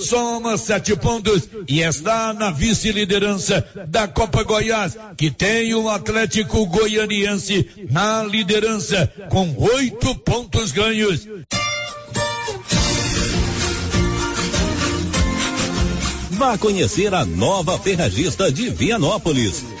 soma sete pontos e está na vice-liderança da Copa Goiás, que tem o Atlético Goianiense na liderança com oito pontos ganhos. Vá conhecer a nova ferragista de Vianópolis.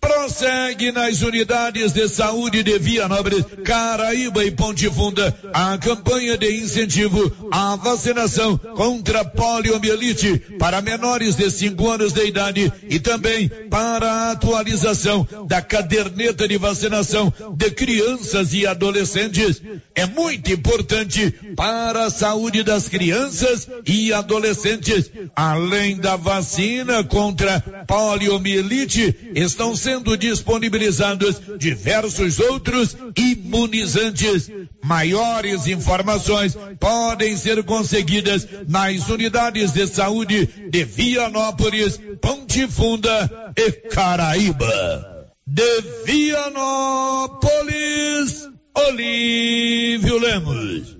Prossegue nas unidades de saúde de Vianópolis, Caraíba e Ponte Funda a campanha de incentivo à vacinação contra poliomielite para menores de 5 anos de idade e também para a atualização da caderneta de vacinação de crianças e adolescentes. É muito importante para a saúde das crianças e adolescentes. Além da vacina contra poliomielite, estão sendo sendo disponibilizados diversos outros imunizantes. Maiores informações podem ser conseguidas nas unidades de saúde de Vianópolis, Ponte Funda e Caraíba. De Vianópolis, Olívio Lemos.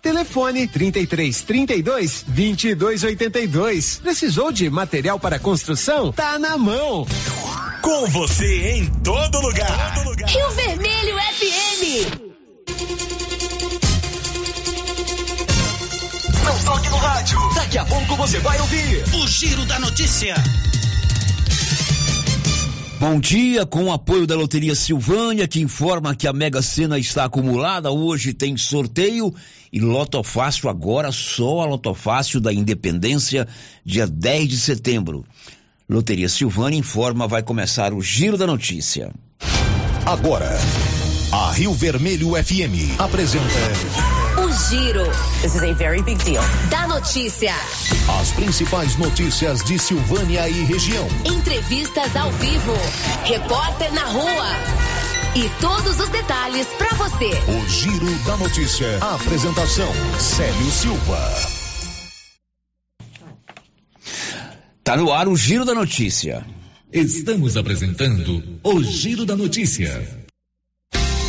Telefone 33 32 22 82. Precisou de material para construção? Tá na mão. Com você em todo lugar. Todo lugar. Rio Vermelho FM. Não toque no rádio. Daqui a pouco você vai ouvir o Giro da Notícia. Bom dia, com o apoio da Loteria Silvânia, que informa que a Mega Sena está acumulada. Hoje tem sorteio e Lotofácil agora só a Lotofácil da Independência, dia 10 de setembro. Loteria Silvânia informa vai começar o Giro da Notícia. Agora, a Rio Vermelho FM apresenta o Giro. This is a very big deal. Da notícia. As principais notícias de Silvânia e região. Entrevistas ao vivo. Repórter na rua. E todos os detalhes para você. O Giro da Notícia. A apresentação: Célio Silva. Tá no ar o Giro da Notícia. Estamos apresentando o Giro da Notícia.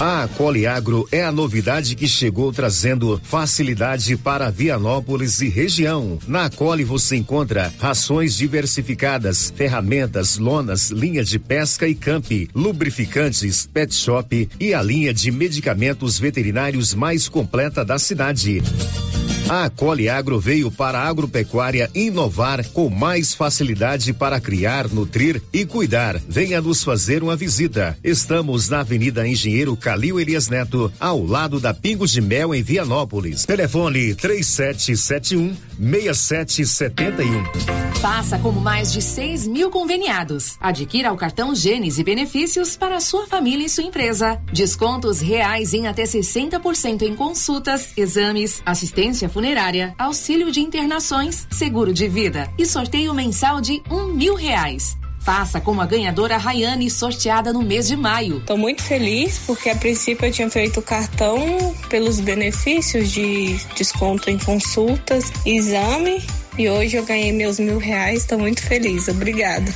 A Coliagro é a novidade que chegou trazendo facilidade para Vianópolis e região. Na Coli você encontra rações diversificadas, ferramentas, lonas, linha de pesca e camp, lubrificantes, pet shop e a linha de medicamentos veterinários mais completa da cidade. A Cole Agro veio para a agropecuária inovar com mais facilidade para criar, nutrir e cuidar. Venha nos fazer uma visita. Estamos na Avenida Engenheiro Calil Elias Neto, ao lado da Pingos de Mel em Vianópolis. Telefone 3771 6771. Faça como mais de 6 mil conveniados. Adquira o cartão Gênesis e benefícios para sua família e sua empresa. Descontos reais em até 60% em consultas, exames, assistência funerária, auxílio de internações, seguro de vida e sorteio mensal de um mil reais. Faça como a ganhadora Rayane, sorteada no mês de maio. Estou muito feliz porque a princípio eu tinha feito o cartão pelos benefícios de desconto em consultas, exame e hoje eu ganhei meus mil reais. Estou muito feliz. Obrigada.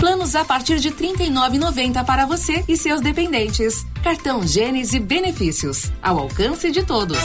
Planos a partir de R$ 39,90 para você e seus dependentes. Cartão Gênesis Benefícios, ao alcance de todos.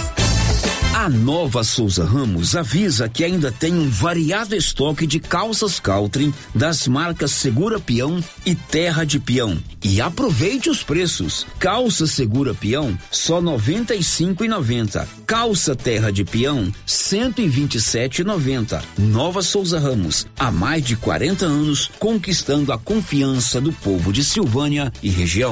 A Nova Souza Ramos avisa que ainda tem um variado estoque de calças Caltrim das marcas Segura Peão e Terra de Peão. E aproveite os preços. Calça Segura Peão só R$ 95,90. Calça Terra de Peão R$ 127,90. Nova Souza Ramos, há mais de 40 anos conquistando a confiança do povo de Silvânia e região.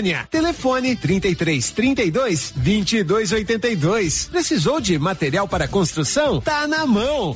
Telefone 33 32 22 82. Precisou de material para construção? Tá na mão.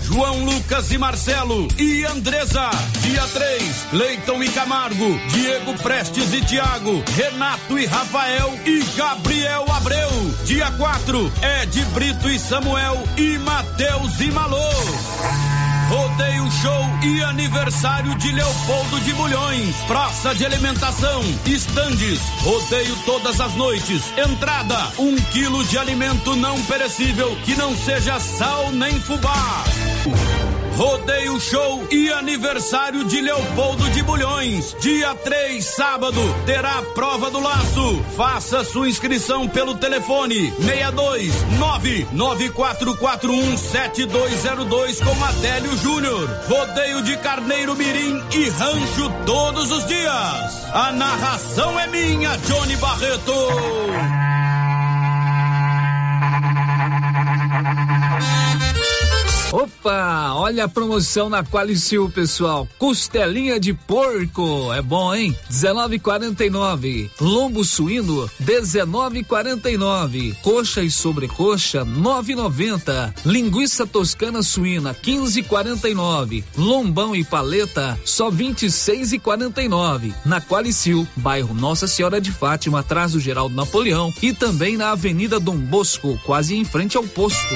João Lucas e Marcelo e Andresa. Dia 3, Leiton e Camargo, Diego Prestes e Tiago, Renato e Rafael e Gabriel Abreu. Dia 4, Ed Brito e Samuel e Matheus e Malô. Rodeio Show e aniversário de Leopoldo de Bulhões. Praça de alimentação, estandes, rodeio todas as noites. Entrada, um quilo de alimento não perecível que não seja sal nem fubá. Rodeio Show e aniversário de Leopoldo de Bulhões. Dia 3, sábado, terá a prova do laço. Faça sua inscrição pelo telefone 62 994417202 com Adélio Júnior. Rodeio de Carneiro Mirim e Rancho todos os dias. A narração é minha, Johnny Barreto. Olha a promoção na Qualicil, pessoal. Costelinha de porco, é bom, hein? 19,49. Lombo suíno, 19,49. Coxa e sobrecoxa, 9,90. Linguiça toscana suína, 15,49. Lombão e paleta, só 26,49. Na Qualicil, bairro Nossa Senhora de Fátima, atrás do Geraldo Napoleão e também na Avenida Dom Bosco, quase em frente ao posto.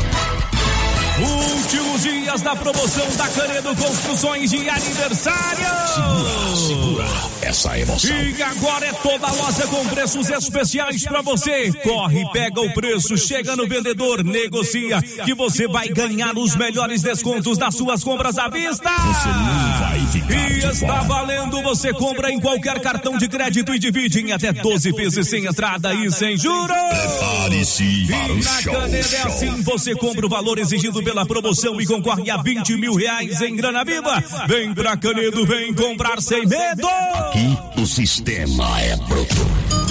Últimos dias da promoção da Canedo Construções de aniversário. Segura, segura essa emoção. E agora é toda loja com preços especiais para você. Corre, pega o preço, chega no vendedor, negocia que você vai ganhar os melhores descontos das suas compras à vista. Você não vai ficar E está valendo, você compra em qualquer cartão de crédito e divide em até 12 vezes sem entrada e sem juros. Prepare-se para o na show. Canedo é show. assim, você compra o valor exigido pela promoção e concorre a 20 mil reais em grana viva. Vem pra Canedo, vem comprar sem medo. Aqui o sistema é bruto.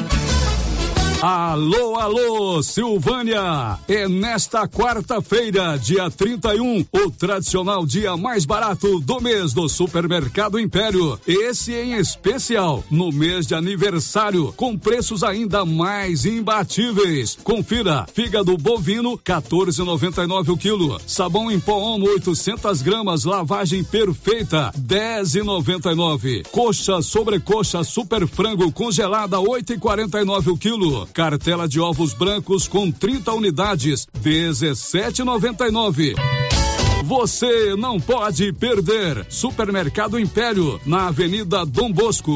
Alô, alô, Silvânia! É nesta quarta-feira, dia 31, o tradicional dia mais barato do mês do Supermercado Império. Esse em especial, no mês de aniversário, com preços ainda mais imbatíveis. Confira: fígado bovino, 14,99 o quilo. Sabão em pó Omo, 800 gramas, lavagem perfeita, 10,99. Coxa sobrecoxa super frango congelada, 8,49 o quilo. Cartela de ovos brancos com 30 unidades, 17,99. Você não pode perder. Supermercado Império, na Avenida Dom Bosco.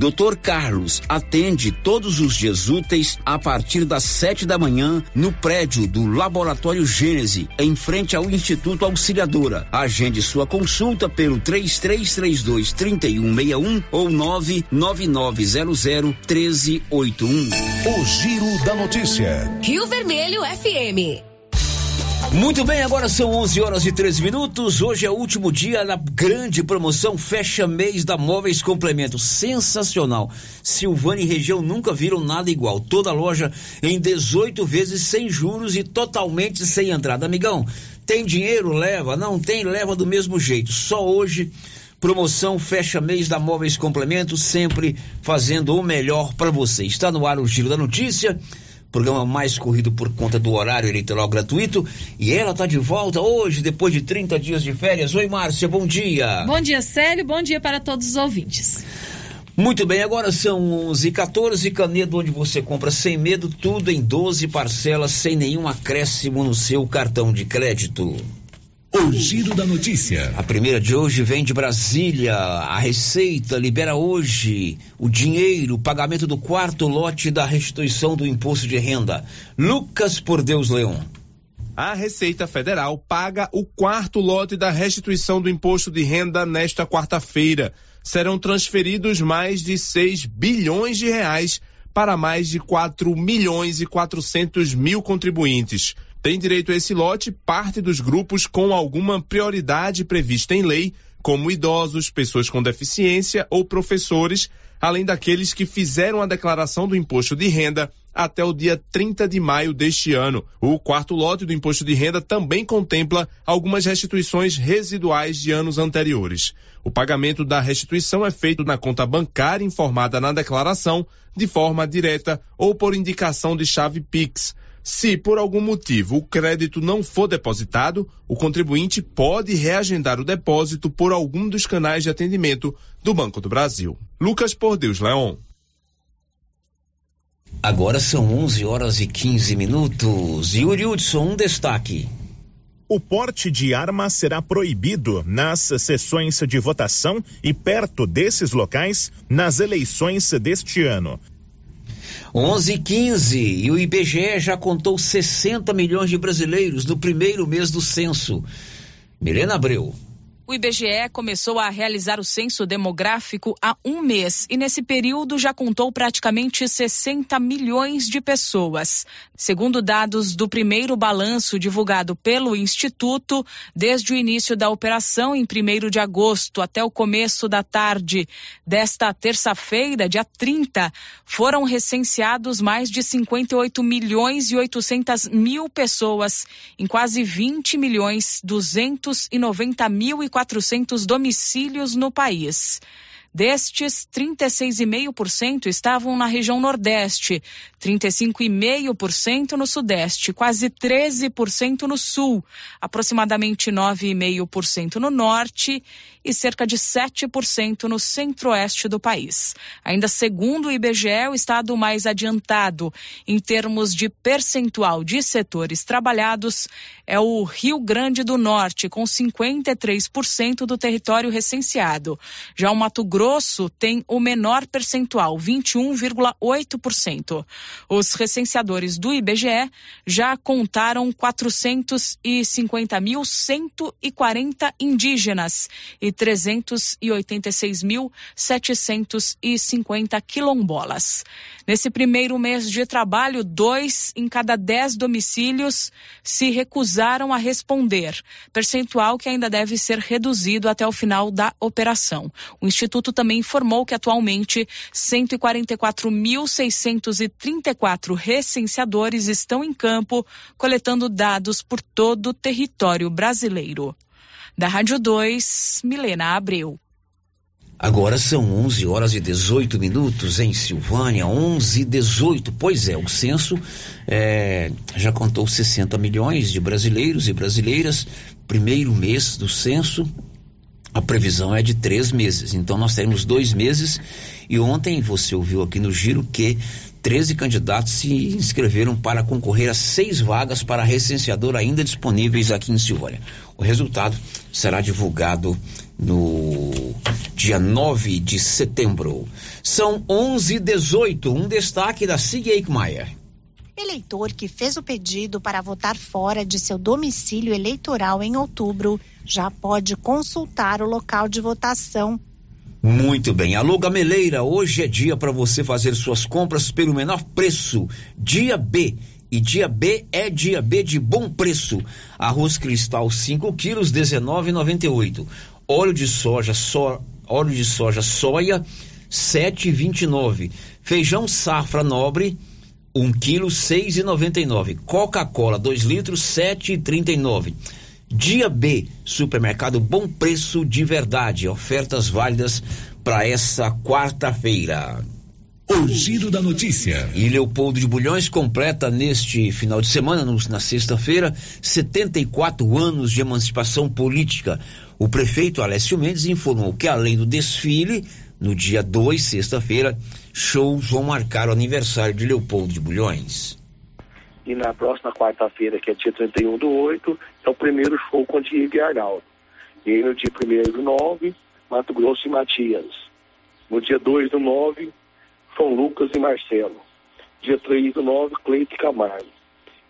Dr. Carlos atende todos os dias úteis a partir das sete da manhã no prédio do Laboratório Gênese, em frente ao Instituto Auxiliadora. Agende sua consulta pelo 3332 3161 ou 99900 1381. O Giro da Notícia. Rio Vermelho FM. Muito bem, agora são 11 horas e 13 minutos. Hoje é o último dia da grande promoção Fecha Mês da Móveis Complemento. Sensacional. Silvânia e região nunca viram nada igual. Toda loja em 18 vezes sem juros e totalmente sem entrada. Amigão, tem dinheiro? Leva. Não tem? Leva do mesmo jeito. Só hoje. Promoção Fecha Mês da Móveis Complemento, sempre fazendo o melhor para você. Está no ar o Giro da Notícia programa mais corrido por conta do horário eleitoral gratuito. E ela está de volta hoje, depois de 30 dias de férias. Oi, Márcia, bom dia. Bom dia, Célio. Bom dia para todos os ouvintes. Muito bem, agora são 11 e 14 Canedo, onde você compra sem medo, tudo em 12 parcelas, sem nenhum acréscimo no seu cartão de crédito. O giro da notícia. A primeira de hoje vem de Brasília. A Receita libera hoje o dinheiro, o pagamento do quarto lote da restituição do imposto de renda. Lucas por Deus Leão. A Receita Federal paga o quarto lote da restituição do imposto de renda nesta quarta-feira. Serão transferidos mais de 6 bilhões de reais para mais de 4 milhões e 400 mil contribuintes. Tem direito a esse lote parte dos grupos com alguma prioridade prevista em lei, como idosos, pessoas com deficiência ou professores, além daqueles que fizeram a declaração do imposto de renda até o dia 30 de maio deste ano. O quarto lote do imposto de renda também contempla algumas restituições residuais de anos anteriores. O pagamento da restituição é feito na conta bancária informada na declaração, de forma direta ou por indicação de chave Pix. Se por algum motivo o crédito não for depositado, o contribuinte pode reagendar o depósito por algum dos canais de atendimento do Banco do Brasil. Lucas Por Deus Leon. Agora são 11 horas e 15 minutos. Yuri Hudson, um destaque. O porte de arma será proibido nas sessões de votação e perto desses locais nas eleições deste ano. 11 e 15 e o IBGE já contou 60 milhões de brasileiros no primeiro mês do censo. Milena Abreu. O IBGE começou a realizar o censo demográfico há um mês e, nesse período, já contou praticamente 60 milhões de pessoas. Segundo dados do primeiro balanço divulgado pelo Instituto, desde o início da operação, em 1 de agosto até o começo da tarde desta terça-feira, dia 30, foram recenseados mais de 58 milhões e 800 mil pessoas em quase 20 milhões 290 mil e 400 domicílios no país. Destes, 36,5% estavam na região Nordeste, 35,5% no Sudeste, quase 13% no Sul, aproximadamente 9,5% no Norte e cerca de 7% no centro-oeste do país. Ainda segundo o IBGE, o estado mais adiantado em termos de percentual de setores trabalhados é o Rio Grande do Norte, com 53% do território recenseado. Já o Mato Grosso tem o menor percentual, 21,8%. Os recenseadores do IBGE já contaram 450.140 indígenas e 386.750 quilombolas. Nesse primeiro mês de trabalho, dois em cada dez domicílios se recusaram a responder, percentual que ainda deve ser reduzido até o final da operação. O Instituto também informou que atualmente 144.634 recenseadores estão em campo coletando dados por todo o território brasileiro. Da Rádio 2, Milena Abreu. Agora são 11 horas e 18 minutos em Silvânia, 11 e 18. Pois é, o censo é, já contou 60 milhões de brasileiros e brasileiras. Primeiro mês do censo, a previsão é de três meses. Então nós teremos dois meses. E ontem você ouviu aqui no giro que 13 candidatos se inscreveram para concorrer a seis vagas para recenseador ainda disponíveis aqui em Silvânia. O resultado será divulgado no dia 9 de setembro. São 11 e 18 um destaque da Sig Eichmeier. Eleitor que fez o pedido para votar fora de seu domicílio eleitoral em outubro já pode consultar o local de votação muito bem. Alô, Gameleira, hoje é dia para você fazer suas compras pelo menor preço. Dia B. E dia B é dia B de bom preço. Arroz cristal 5 quilos, 19,98. Óleo de soja, so, óleo de soja soia, 7,29. Feijão safra nobre, 1 quilo, 6,99. Coca-Cola, 2 litros, 7,39. Dia B, supermercado Bom Preço de Verdade. Ofertas válidas para essa quarta-feira. O giro da notícia. E Leopoldo de Bulhões completa neste final de semana, no, na sexta-feira, 74 anos de emancipação política. O prefeito Alessio Mendes informou que, além do desfile no dia 2, sexta-feira, shows vão marcar o aniversário de Leopoldo de Bulhões. E na próxima quarta-feira, que é dia 31 do 8, é o primeiro show com o Diego e Arnaldo. E aí no dia 1 do 9, Mato Grosso e Matias. No dia 2 do 9, São Lucas e Marcelo. Dia 3 do 9, Cleito e Camargo.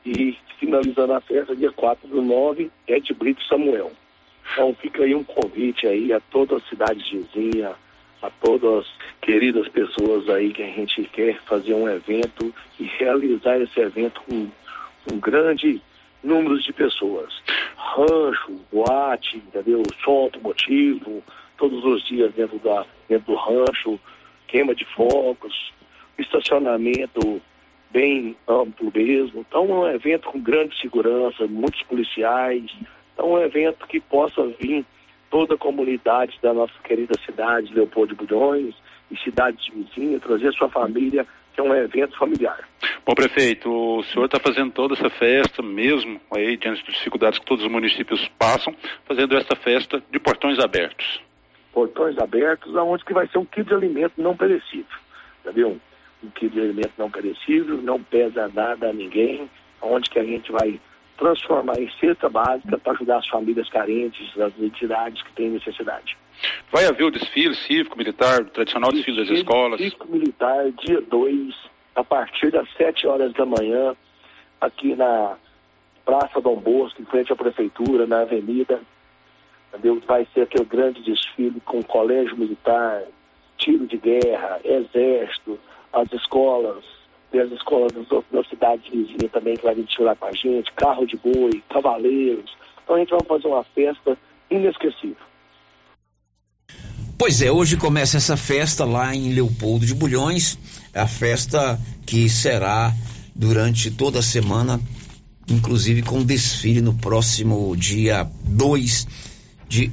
E finalizando a festa, dia 4 do 9, Ed Brito e Samuel. Então fica aí um convite aí a toda a cidade vizinha, a todas as queridas pessoas aí que a gente quer fazer um evento e realizar esse evento com um grande número de pessoas. Rancho, boate, entendeu? Som automotivo, todos os dias dentro, da, dentro do rancho, queima de fogos, estacionamento bem amplo mesmo. Então é um evento com grande segurança, muitos policiais. Então é um evento que possa vir toda a comunidade da nossa querida cidade, Leopoldo de Bulhões, e cidades vizinhas, trazer sua família, que é um evento familiar. Bom, prefeito, o senhor está fazendo toda essa festa, mesmo aí, diante das dificuldades que todos os municípios passam, fazendo essa festa de portões abertos. Portões abertos, aonde que vai ser um quilo de alimento não perecível, entendeu? Um quilo de alimento não perecível, não pesa nada a ninguém, onde que a gente vai transformar em cesta básica para ajudar as famílias carentes, as entidades que têm necessidade. Vai haver o desfile cívico-militar, tradicional desfile, desfile das escolas? Cívico-militar, dia 2, a partir das 7 horas da manhã, aqui na Praça Dom Bosco, em frente à Prefeitura, na Avenida. Entendeu? Vai ser aquele grande desfile com colégio militar, tiro de guerra, exército, as escolas, tem as escolas das, das cidades vizinhas também que vai vir desfilar com a gente, carro de boi, cavaleiros. Então a gente vai fazer uma festa inesquecível. Pois é, hoje começa essa festa lá em Leopoldo de Bulhões, a festa que será durante toda a semana, inclusive com desfile no próximo dia 2 de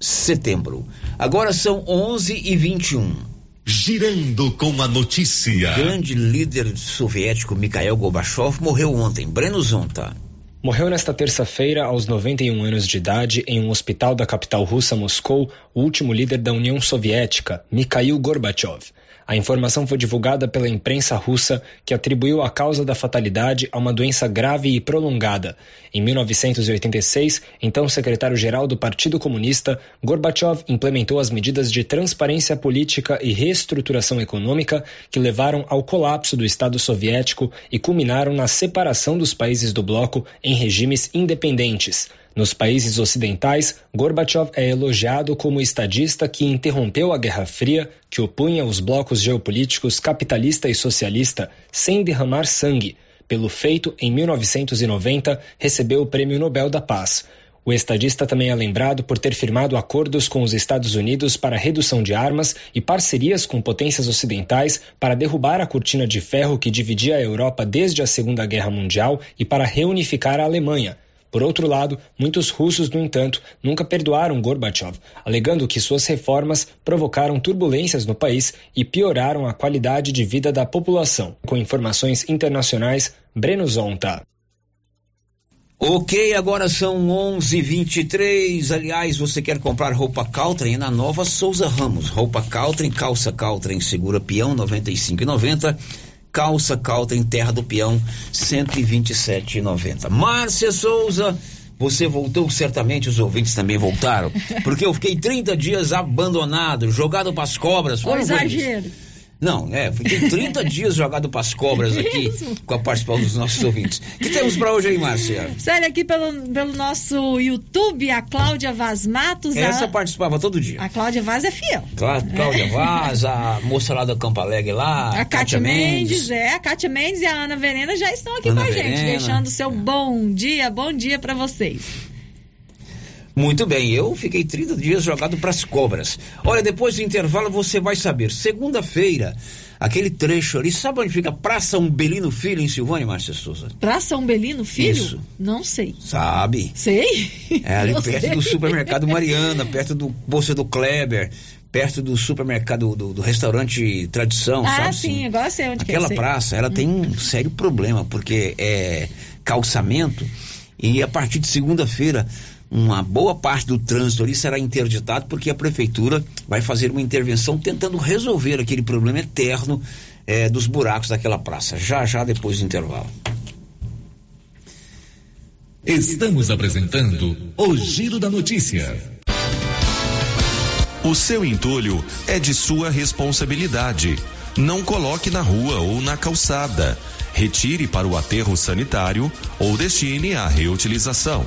setembro. Agora são 11 e 21 Girando com a notícia. Grande líder soviético Mikhail Gorbachev morreu ontem. Breno Zonta. Morreu nesta terça-feira, aos 91 anos de idade, em um hospital da capital russa Moscou, o último líder da União Soviética, Mikhail Gorbachev. A informação foi divulgada pela imprensa russa, que atribuiu a causa da fatalidade a uma doença grave e prolongada. Em 1986, então secretário-geral do Partido Comunista, Gorbachev implementou as medidas de transparência política e reestruturação econômica que levaram ao colapso do Estado soviético e culminaram na separação dos países do bloco em regimes independentes. Nos países ocidentais, Gorbachev é elogiado como estadista que interrompeu a Guerra Fria, que opunha os blocos geopolíticos capitalista e socialista sem derramar sangue. Pelo feito, em 1990, recebeu o Prêmio Nobel da Paz. O estadista também é lembrado por ter firmado acordos com os Estados Unidos para redução de armas e parcerias com potências ocidentais para derrubar a cortina de ferro que dividia a Europa desde a Segunda Guerra Mundial e para reunificar a Alemanha. Por outro lado, muitos russos, no entanto, nunca perdoaram Gorbachev, alegando que suas reformas provocaram turbulências no país e pioraram a qualidade de vida da população. Com informações internacionais, Breno Zonta. Ok, agora são 11:23. Aliás, você quer comprar roupa Caltrim na Nova Souza Ramos? Roupa Caltrim, calça Caltrim, segura peão 95,90 calça calta em Terra do Peão, 127,90. Márcia Souza, você voltou, certamente os ouvintes também voltaram, porque eu fiquei 30 dias abandonado, jogado para as cobras. Foi exagero. Não, é, fiquei 30 dias jogado para as cobras aqui com a participação dos nossos ouvintes. O que temos para hoje aí, Márcia? Sério, aqui pelo, pelo nosso YouTube, a Cláudia Vaz Matos. Essa a... participava todo dia. A Cláudia Vaz é fiel. Clá, Cláudia é. Vaz, a moça lá da Campo Alegre lá. A, a Kátia Mendes. Mendes. É, a Kátia Mendes e a Ana Verena já estão aqui Ana com a Verena. gente, deixando o seu bom dia, bom dia para vocês. Muito bem, eu fiquei 30 dias jogado para as cobras. Olha, depois do intervalo você vai saber. Segunda-feira, aquele trecho ali, sabe onde fica Praça Umbelino Filho, em Silvânia, Márcia Souza? Praça Umbelino Filho? Isso. Não sei. Sabe? Sei. É ali Eu perto sei. do supermercado Mariana, perto do Bolsa do Kleber, perto do supermercado, do, do restaurante Tradição, ah, sabe? sim, agora sei onde Aquela que é. praça, ela hum. tem um sério problema, porque é calçamento e a partir de segunda-feira uma boa parte do trânsito ali será interditado porque a prefeitura vai fazer uma intervenção tentando resolver aquele problema eterno é, dos buracos daquela praça. Já, já depois do intervalo. Estamos apresentando o Giro da Notícia. O seu entulho é de sua responsabilidade. Não coloque na rua ou na calçada. Retire para o aterro sanitário ou destine à reutilização.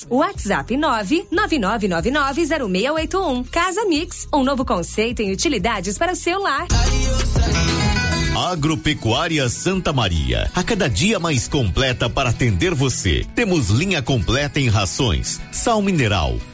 WhatsApp 999990681. Casa Mix, um novo conceito em utilidades para o celular. Agropecuária Santa Maria, a cada dia mais completa para atender você. Temos linha completa em rações, sal mineral,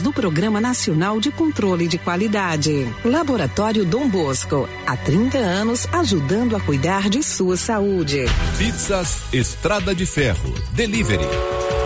do Programa Nacional de Controle de Qualidade. Laboratório Dom Bosco, há 30 anos ajudando a cuidar de sua saúde. Pizzas Estrada de Ferro. Delivery.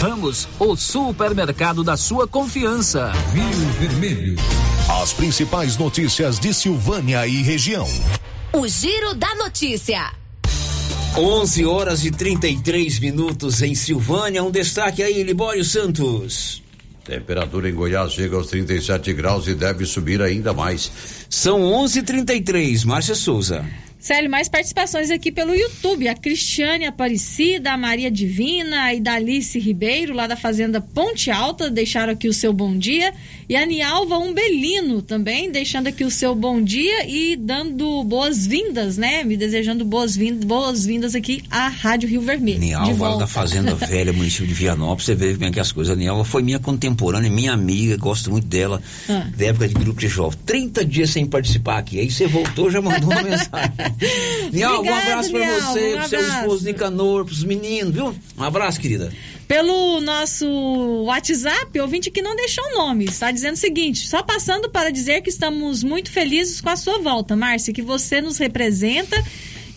Ramos, o supermercado da sua confiança. Rio Vermelho. As principais notícias de Silvânia e região. O Giro da Notícia. 11 horas e 33 minutos em Silvânia. Um destaque aí, Libório Santos. Temperatura em Goiás chega aos 37 graus e deve subir ainda mais. São 11:33. Márcia Souza. Célio, mais participações aqui pelo YouTube. A Cristiane Aparecida, a Maria Divina e da Alice Ribeiro, lá da Fazenda Ponte Alta, deixaram aqui o seu bom dia. E a Nialva Umbelino também, deixando aqui o seu bom dia e dando boas-vindas, né? Me desejando boas-vindas boas -vindas aqui à Rádio Rio Vermelho. Nialva da Fazenda Velha, município de Vianópolis. Você vê é que as coisas. A Nialva foi minha contemporânea, minha amiga, gosto muito dela, ah. da época de grupo de jovem. 30 dias sem participar aqui. Aí você voltou, já mandou uma mensagem. Nial, um abraço Nial, você, um pro seu esposo Nicanor, pros meninos, viu? Um abraço, querida. Pelo nosso WhatsApp, ouvinte que não deixou o nome, está dizendo o seguinte: só passando para dizer que estamos muito felizes com a sua volta, Márcia, que você nos representa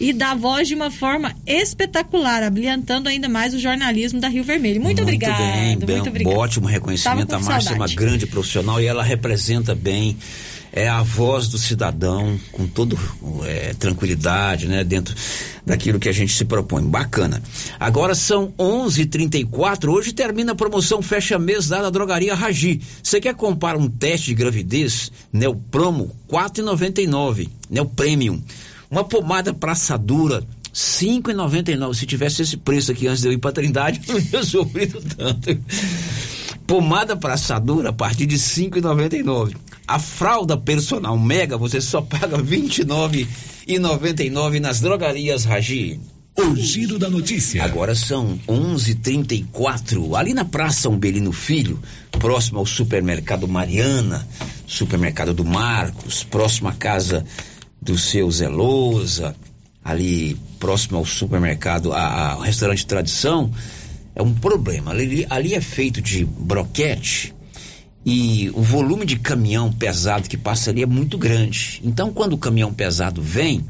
e dá voz de uma forma espetacular, abrilhantando ainda mais o jornalismo da Rio Vermelho. Muito, obrigada. bem, bem, muito obrigada. ótimo reconhecimento. A Márcia é uma grande profissional e ela representa bem. É a voz do cidadão com toda é, tranquilidade, né? Dentro daquilo que a gente se propõe. Bacana. Agora são 11:34. Hoje termina a promoção fecha mês da drogaria Ragi. Você quer comprar um teste de gravidez? Neopromo 4,99. Neo Premium. Uma pomada para assadura 5,99. Se tivesse esse preço aqui antes de eu ir para Trindade, eu não ia sofrido tanto. Pomada para assadura a partir de 5,99. A fralda personal Mega você só paga 29,99 nas drogarias Ragi. O giro da notícia. Agora são 11:34 ali na Praça Umbelino Filho, próximo ao supermercado Mariana, supermercado do Marcos, próximo à casa do seu Zelosa, ali próximo ao supermercado, a- ao restaurante Tradição, é um problema. Ali, ali é feito de broquete e o volume de caminhão pesado que passa ali é muito grande. Então, quando o caminhão pesado vem,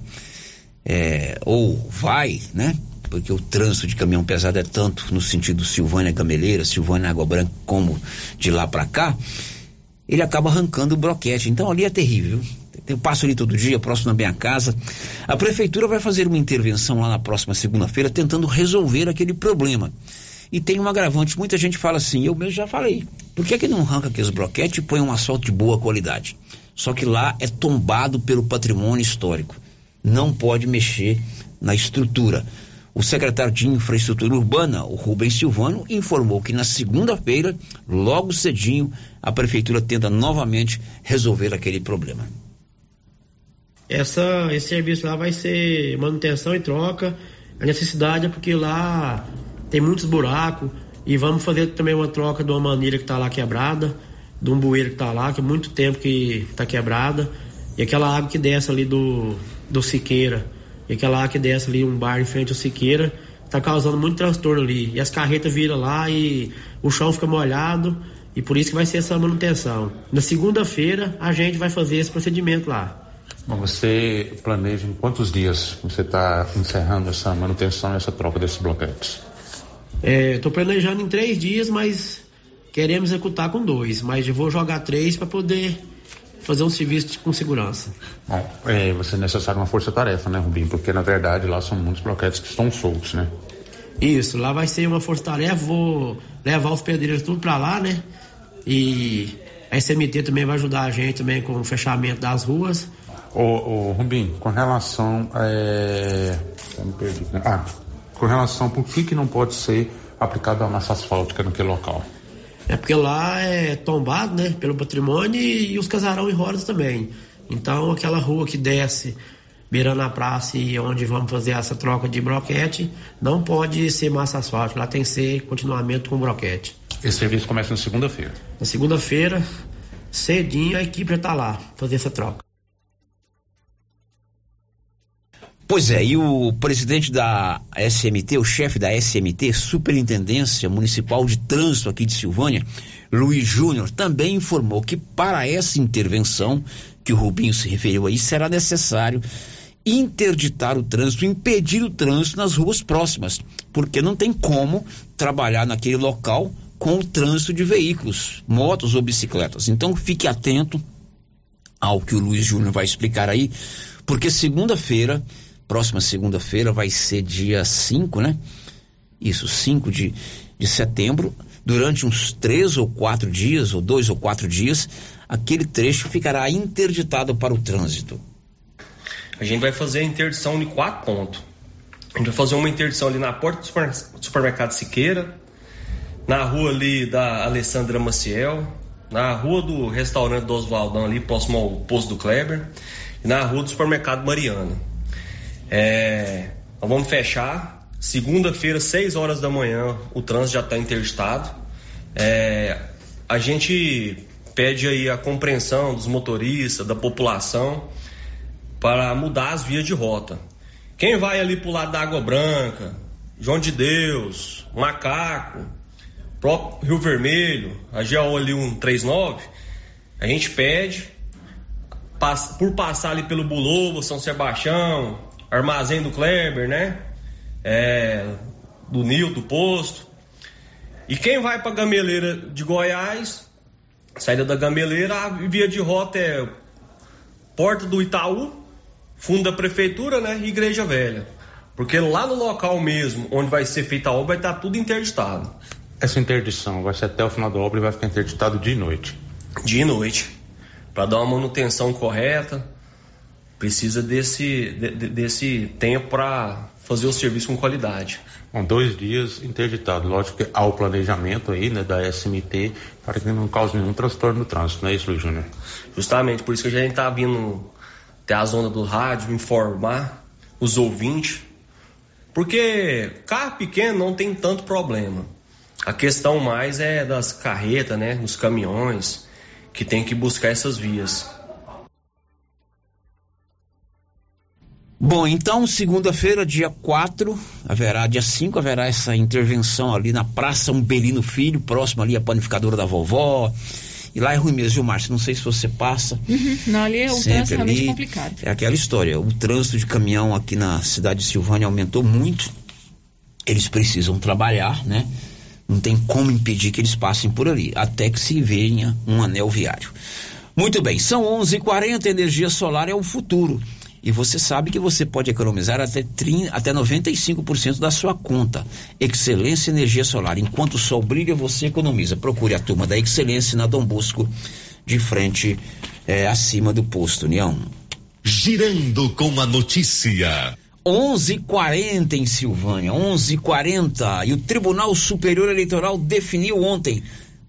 é, ou vai, né? Porque o trânsito de caminhão pesado é tanto no sentido Silvânia Gameleira, Silvânia Água Branca, como de lá para cá, ele acaba arrancando o broquete. Então ali é terrível. Eu passo ali todo dia, próximo da minha casa. A prefeitura vai fazer uma intervenção lá na próxima segunda-feira, tentando resolver aquele problema. E tem um agravante, muita gente fala assim, eu mesmo já falei, por que, que não arranca aqueles broquetes e põe um asfalto de boa qualidade? Só que lá é tombado pelo patrimônio histórico. Não pode mexer na estrutura. O secretário de Infraestrutura Urbana, o Rubens Silvano, informou que na segunda-feira, logo cedinho, a prefeitura tenta novamente resolver aquele problema. Essa, esse serviço lá vai ser manutenção e troca. A necessidade é porque lá tem muitos buracos e vamos fazer também uma troca de uma maneira que está lá quebrada, de um bueiro que está lá, que há muito tempo que está quebrada, e aquela água que desce ali do, do Siqueira, e aquela água que desce ali um bar em frente ao Siqueira, está causando muito transtorno ali. E as carretas viram lá e o chão fica molhado, e por isso que vai ser essa manutenção. Na segunda-feira a gente vai fazer esse procedimento lá. Bom, Você planeja em quantos dias você está encerrando essa manutenção e essa troca desses bloquetes? Estou planejando em três dias, mas queremos executar com dois. Mas eu vou jogar três para poder fazer um serviço com segurança. Bom, é, vai ser necessário uma força-tarefa, né, Rubinho? Porque na verdade lá são muitos bloquetes que estão soltos, né? Isso, lá vai ser uma força-tarefa, vou levar os pedreiros tudo para lá, né? E a SMT também vai ajudar a gente também com o fechamento das ruas. Ô, ô Rubinho, com relação. É... perdi, né? Ah, com relação por que, que não pode ser aplicada a massa asfáltica naquele local? É porque lá é tombado, né, pelo patrimônio e, e os casarão e rodas também. Então aquela rua que desce beirando a praça e onde vamos fazer essa troca de broquete, não pode ser massa asfáltica, lá tem que ser continuamento com broquete. Esse serviço começa na segunda-feira. Na segunda-feira, cedinho, a equipe já tá lá, fazer essa troca. Pois é, e o presidente da SMT, o chefe da SMT, Superintendência Municipal de Trânsito aqui de Silvânia, Luiz Júnior, também informou que para essa intervenção, que o Rubinho se referiu aí, será necessário interditar o trânsito, impedir o trânsito nas ruas próximas, porque não tem como trabalhar naquele local com o trânsito de veículos, motos ou bicicletas. Então fique atento ao que o Luiz Júnior vai explicar aí, porque segunda-feira, próxima segunda-feira, vai ser dia 5, né? Isso, 5 de, de setembro, durante uns três ou quatro dias, ou dois ou quatro dias, aquele trecho ficará interditado para o trânsito. A gente vai fazer a interdição de quatro pontos. A gente vai fazer uma interdição ali na porta do super- supermercado Siqueira, na rua ali da Alessandra Maciel, na rua do restaurante do Oswaldão ali, próximo ao posto do Kleber, e na rua do supermercado Mariana. É, nós vamos fechar. Segunda-feira, 6 horas da manhã, o trânsito já está interditado. É, a gente pede aí a compreensão dos motoristas, da população, para mudar as vias de rota. Quem vai ali pro lado da Água Branca, João de Deus, Macaco, próprio Rio Vermelho, a GO ali 139, a gente pede por passar ali pelo Bulobo, São Sebastião, Armazém do Kleber, né? É, do Nil, do Posto. E quem vai para Gameleira de Goiás, saída da Gameleira, a via de rota é Porta do Itaú, fundo da prefeitura, né? E Igreja Velha. Porque lá no local mesmo, onde vai ser feita a obra, vai estar tudo interditado. Essa interdição vai ser até o final da obra e vai ficar interditado dia e noite. Dia e noite. Para dar uma manutenção correta, precisa desse, de, desse tempo para fazer o serviço com qualidade. Bom, dois dias interditado. Lógico que há o planejamento aí, né, da SMT, para que não cause nenhum transtorno no trânsito, não é isso, Luiz Júnior? Justamente, por isso que a gente está vindo até a zona do rádio, informar os ouvintes, porque carro pequeno não tem tanto problema. A questão mais é das carretas, né, dos caminhões, que tem que buscar essas vias. Bom, então, segunda-feira, dia 4, haverá, dia 5, haverá essa intervenção ali na Praça Umbelino Filho, próximo ali à panificadora da vovó. E lá é ruim mesmo, viu, Márcio? Não sei se você passa. Uhum, não, ali é um trânsito realmente complicado. É aquela história. O trânsito de caminhão aqui na cidade de Silvânia aumentou muito. Eles precisam trabalhar, né? Não tem como impedir que eles passem por ali, até que se venha um anel viário. Muito bem, são 11:40. h 40 energia solar é o futuro. E você sabe que você pode economizar até, 30, até 95% da sua conta. Excelência Energia Solar. Enquanto o sol brilha, você economiza. Procure a turma da Excelência na Dom Bosco, de frente é, acima do posto União. Girando com a notícia. 11:40 em Silvânia, 11:40 e o Tribunal Superior Eleitoral definiu ontem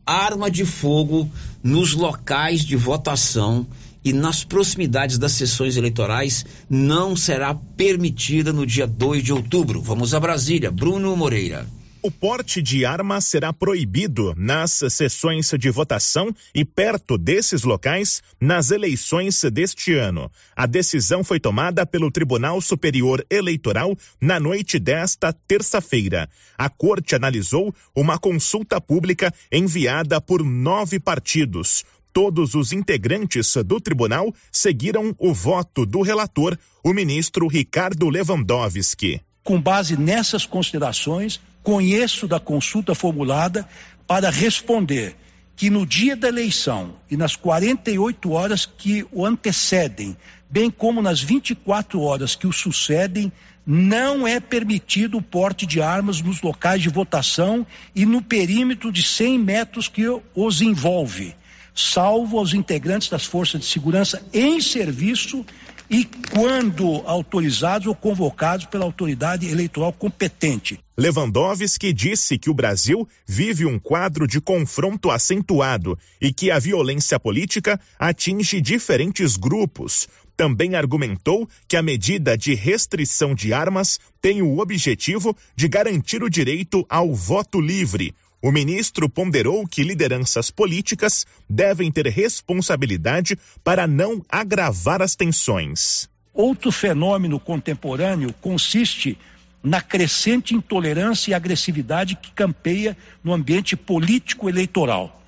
arma de fogo nos locais de votação e nas proximidades das sessões eleitorais não será permitida no dia 2 de outubro. Vamos a Brasília. Bruno Moreira. O porte de arma será proibido nas sessões de votação e perto desses locais nas eleições deste ano. A decisão foi tomada pelo Tribunal Superior Eleitoral na noite desta terça-feira. A corte analisou uma consulta pública enviada por nove partidos. Todos os integrantes do tribunal seguiram o voto do relator, o ministro Ricardo Lewandowski. Com base nessas considerações, conheço da consulta formulada para responder que no dia da eleição e nas 48 horas que o antecedem, bem como nas 24 horas que o sucedem, não é permitido o porte de armas nos locais de votação e no perímetro de 100 metros que os envolve salvo aos integrantes das forças de segurança em serviço e quando autorizados ou convocados pela autoridade eleitoral competente. Lewandowski disse que o Brasil vive um quadro de confronto acentuado e que a violência política atinge diferentes grupos. Também argumentou que a medida de restrição de armas tem o objetivo de garantir o direito ao voto livre, o ministro ponderou que lideranças políticas devem ter responsabilidade para não agravar as tensões. Outro fenômeno contemporâneo consiste na crescente intolerância e agressividade que campeia no ambiente político eleitoral.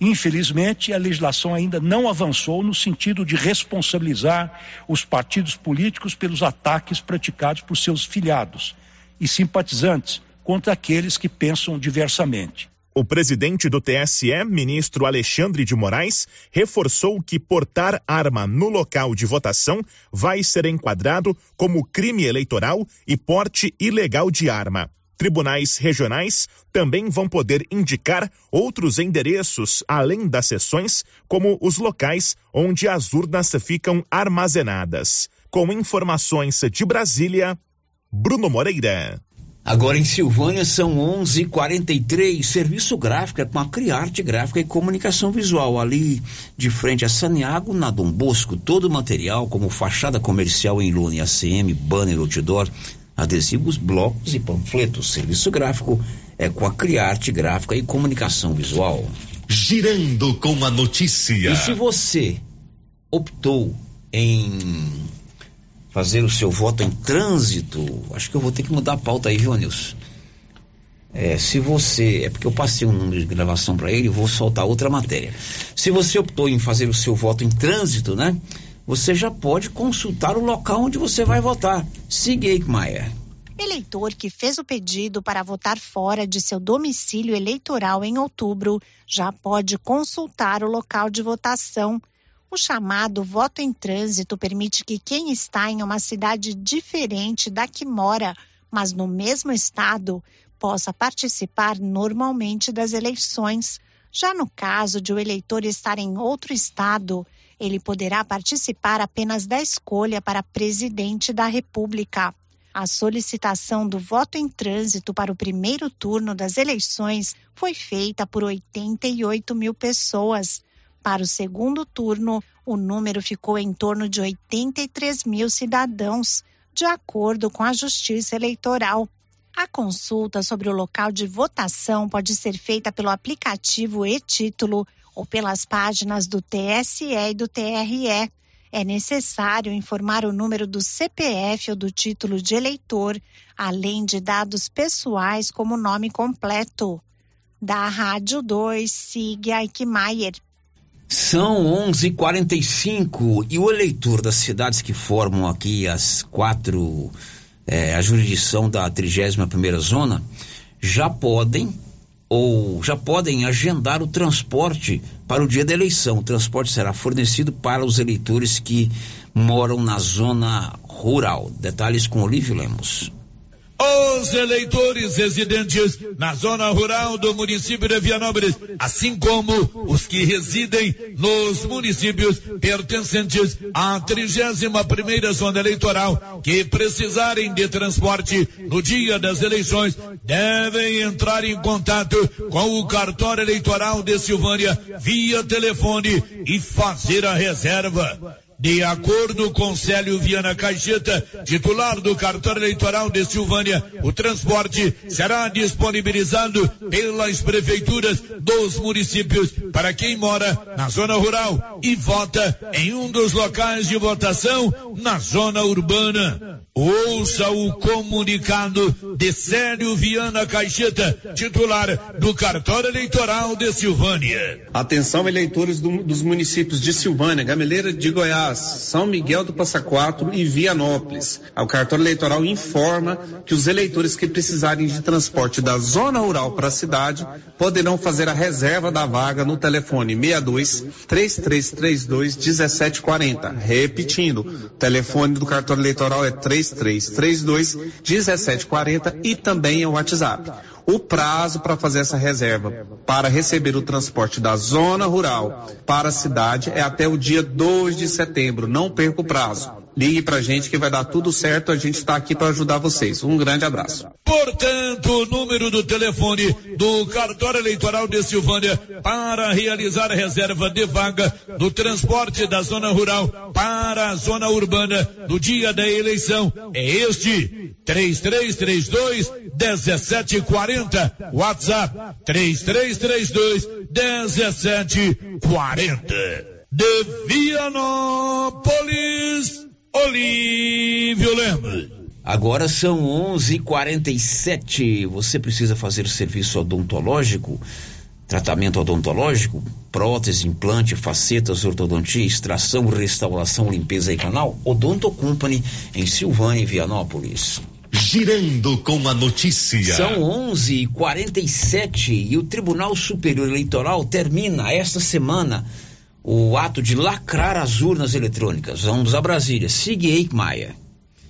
Infelizmente, a legislação ainda não avançou no sentido de responsabilizar os partidos políticos pelos ataques praticados por seus filiados e simpatizantes, contra aqueles que pensam diversamente. O presidente do TSE, ministro Alexandre de Moraes, reforçou que portar arma no local de votação vai ser enquadrado como crime eleitoral e porte ilegal de arma. Tribunais regionais também vão poder indicar outros endereços além das sessões, como os locais onde as urnas ficam armazenadas. Com informações de Brasília, Bruno Moreira. Agora em Silvânia são 11:43. Serviço gráfico é com a Criarte Gráfica e Comunicação Visual ali de frente a Saniago, na Dom Bosco, todo o material como fachada comercial em lona e ACM, banner, outdoor, adesivos, blocos e panfletos. Serviço gráfico é com a Criarte Gráfica e Comunicação Visual. Girando com a notícia. E se você optou em fazer o seu voto em trânsito, acho que eu vou ter que mudar a pauta aí, viu? É, se você. É porque eu passei um número de gravação para ele, vou soltar outra matéria. Se você optou em fazer o seu voto em trânsito, né? Você já pode consultar o local onde você vai votar. Siga Maia. Eleitor que fez o pedido para votar fora de seu domicílio eleitoral em outubro já pode consultar o local de votação. O chamado voto em trânsito permite que quem está em uma cidade diferente da que mora, mas no mesmo estado, possa participar normalmente das eleições. Já no caso de o eleitor estar em outro estado, ele poderá participar apenas da escolha para presidente da República. A solicitação do voto em trânsito para o primeiro turno das eleições foi feita por 88 mil pessoas. Para o segundo turno, o número ficou em torno de 83 mil cidadãos, de acordo com a Justiça Eleitoral. A consulta sobre o local de votação pode ser feita pelo aplicativo e-Título ou pelas páginas do TSE e do TRE. É necessário informar o número do CPF ou do título de eleitor, além de dados pessoais como nome completo. Da Rádio 2, siga Eichmeier. São 11:45 e o eleitor das cidades que formam aqui as quatro é, a jurisdição da 31 primeira zona já podem ou já podem agendar o transporte para o dia da eleição. O transporte será fornecido para os eleitores que moram na zona rural. Detalhes com Olívio Lemos. Os eleitores residentes na zona rural do município de Vianópolis, assim como os que residem nos municípios pertencentes à 31 primeira zona eleitoral, que precisarem de transporte no dia das eleições, devem entrar em contato com o cartório eleitoral de Silvânia via telefone e fazer a reserva. De acordo com Célio Viana Caixeta, titular do cartório eleitoral de Silvânia, o transporte será disponibilizado pelas prefeituras dos municípios para quem mora na zona rural e vota em um dos locais de votação na zona urbana. Ouça o comunicado de Célio Viana Caixeta, titular do cartório eleitoral de Silvânia. Atenção, eleitores do, dos municípios de Silvânia, Gameleira de Goiás, São Miguel do Passa Quatro e Vianópolis. O cartório eleitoral informa que os eleitores que precisarem de transporte da zona rural para a cidade poderão fazer a reserva da vaga no telefone 62 3332 1740. Repetindo, o telefone do cartório eleitoral é 3 3332 1740 e também é o WhatsApp. O prazo para fazer essa reserva para receber o transporte da zona rural para a cidade é até o dia 2 de setembro. Não perca o prazo. Ligue pra gente que vai dar tudo certo. A gente está aqui para ajudar vocês. Um grande abraço. Portanto, o número do telefone do cartório eleitoral de Silvânia para realizar a reserva de vaga do transporte da zona rural para a zona urbana no dia da eleição é este: 3332 1740. WhatsApp 3332 1740. De Vianópolis. Olívio Lemos. Agora são 11:47. Você precisa fazer serviço odontológico? Tratamento odontológico, prótese, implante, facetas, ortodontia, extração, restauração, limpeza e canal? Odonto Company em Silvânia e Vianópolis. Girando com a notícia. São 11:47 e o Tribunal Superior Eleitoral termina esta semana o ato de lacrar as urnas eletrônicas. Vamos a Brasília. Siga Maia.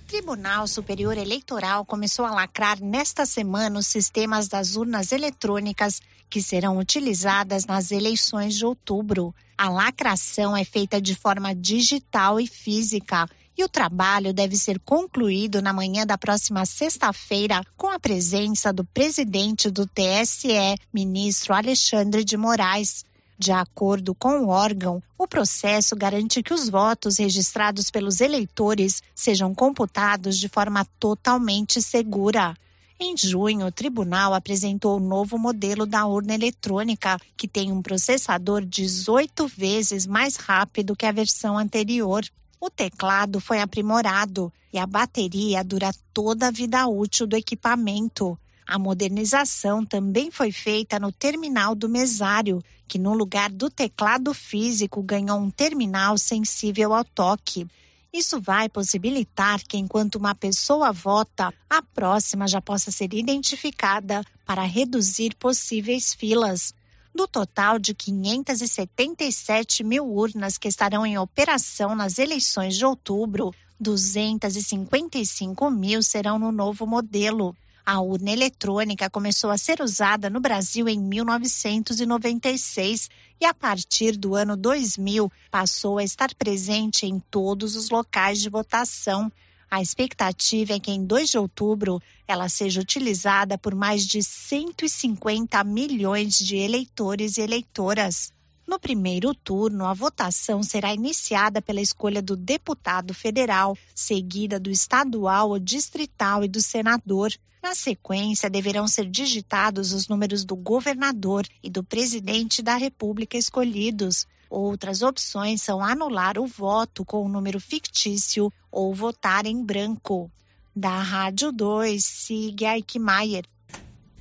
Tribunal Superior Eleitoral começou a lacrar nesta semana os sistemas das urnas eletrônicas que serão utilizadas nas eleições de outubro. A lacração é feita de forma digital e física e o trabalho deve ser concluído na manhã da próxima sexta-feira com a presença do presidente do TSE, ministro Alexandre de Moraes. De acordo com o órgão, o processo garante que os votos registrados pelos eleitores sejam computados de forma totalmente segura. Em junho, o tribunal apresentou o novo modelo da urna eletrônica, que tem um processador 18 vezes mais rápido que a versão anterior. O teclado foi aprimorado e a bateria dura toda a vida útil do equipamento. A modernização também foi feita no terminal do mesário, que no lugar do teclado físico ganhou um terminal sensível ao toque. Isso vai possibilitar que, enquanto uma pessoa vota, a próxima já possa ser identificada para reduzir possíveis filas. Do total de 577 mil urnas que estarão em operação nas eleições de outubro, 255 mil serão no novo modelo. A urna eletrônica começou a ser usada no Brasil em 1996 e, a partir do ano 2000, passou a estar presente em todos os locais de votação. A expectativa é que em 2 de outubro ela seja utilizada por mais de 150 milhões de eleitores e eleitoras. No primeiro turno, a votação será iniciada pela escolha do deputado federal, seguida do estadual ou distrital e do senador. Na sequência, deverão ser digitados os números do governador e do presidente da República escolhidos. Outras opções são anular o voto com o número fictício ou votar em branco. Da Rádio 2, siga Eichmeier.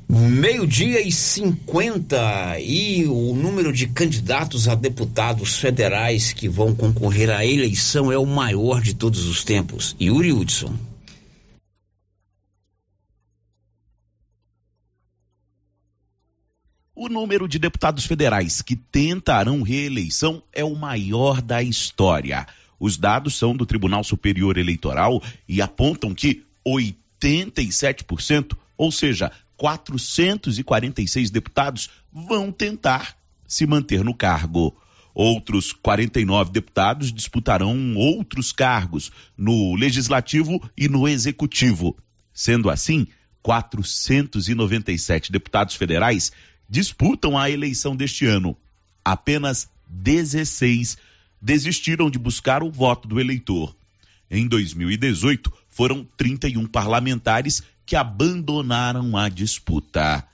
Meio-dia e 50 e o número de candidatos a deputados federais que vão concorrer à eleição é o maior de todos os tempos. Yuri Hudson. O número de deputados federais que tentarão reeleição é o maior da história. Os dados são do Tribunal Superior Eleitoral e apontam que 87%, ou seja, 446 deputados vão tentar se manter no cargo. Outros 49 deputados disputarão outros cargos no Legislativo e no Executivo. Sendo assim, 497 deputados federais disputam a eleição deste ano. Apenas 16 desistiram de buscar o voto do eleitor. Em 2018, foram 31 parlamentares que abandonaram a disputa.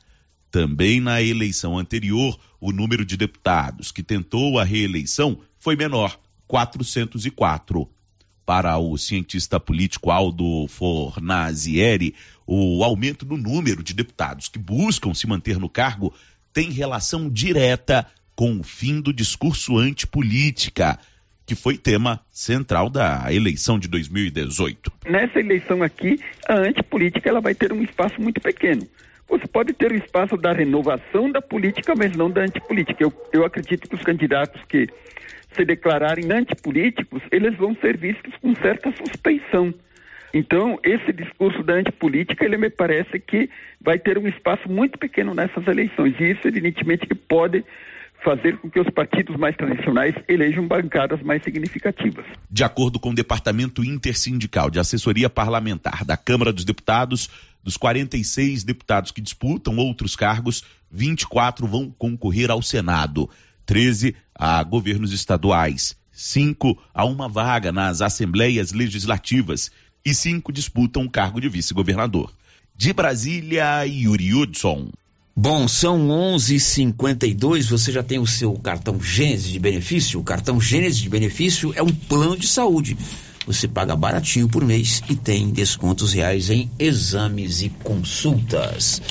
Também na eleição anterior, o número de deputados que tentou a reeleição foi menor, 404. Para o cientista político Aldo Fornazieri, o aumento no número de deputados que buscam se manter no cargo tem relação direta com o fim do discurso antipolítica, que foi tema central da eleição de 2018. Nessa eleição aqui, a antipolítica ela vai ter um espaço muito pequeno. Você pode ter o espaço da renovação da política, mas não da antipolítica. Eu, eu acredito que os candidatos que se declararem antipolíticos, eles vão ser vistos com certa suspeição. Então, esse discurso da antipolítica, ele me parece que vai ter um espaço muito pequeno nessas eleições. E isso, evidentemente, que pode fazer com que os partidos mais tradicionais elejam bancadas mais significativas. De acordo com o Departamento Intersindical de Assessoria Parlamentar da Câmara dos Deputados, dos 46 deputados que disputam outros cargos, 24 vão concorrer ao Senado, 13 a governos estaduais, 5 a uma vaga nas assembleias legislativas e 5 disputam o cargo de vice-governador. De Brasília, Yuri Hudson. Bom, são 11:52. Você já tem o seu cartão Gênesis de benefício? O cartão Gênesis de benefício é um plano de saúde. Você paga baratinho por mês e tem descontos reais em exames e consultas.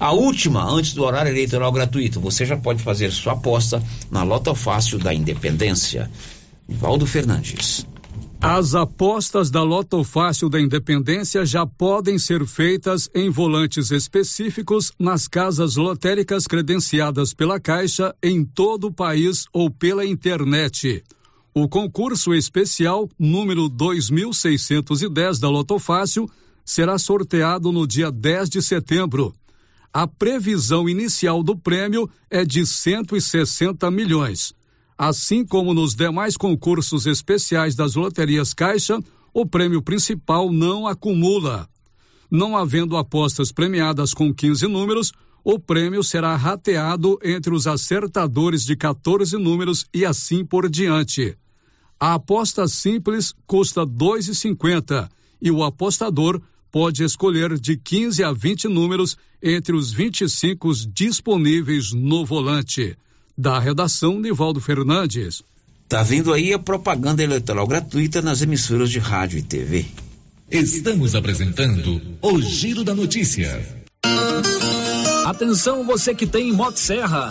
A última, antes do horário eleitoral gratuito, você já pode fazer sua aposta na Lota Fácil da Independência. Valdo Fernandes. As apostas da Loto Fácil da Independência já podem ser feitas em volantes específicos nas casas lotéricas credenciadas pela Caixa em todo o país ou pela internet. O concurso especial número 2610 da Loto Fácil será sorteado no dia 10 de setembro. A previsão inicial do prêmio é de 160 milhões. Assim como nos demais concursos especiais das loterias Caixa, o prêmio principal não acumula. Não havendo apostas premiadas com 15 números, o prêmio será rateado entre os acertadores de 14 números e assim por diante. A aposta simples custa R$ 2,50 e o apostador pode escolher de 15 a 20 números entre os 25 disponíveis no volante. Da redação, Nivaldo Fernandes. Tá vindo aí a propaganda eleitoral gratuita nas emissoras de rádio e TV. Estamos apresentando o Giro da Notícia. Atenção você que tem Motosserra.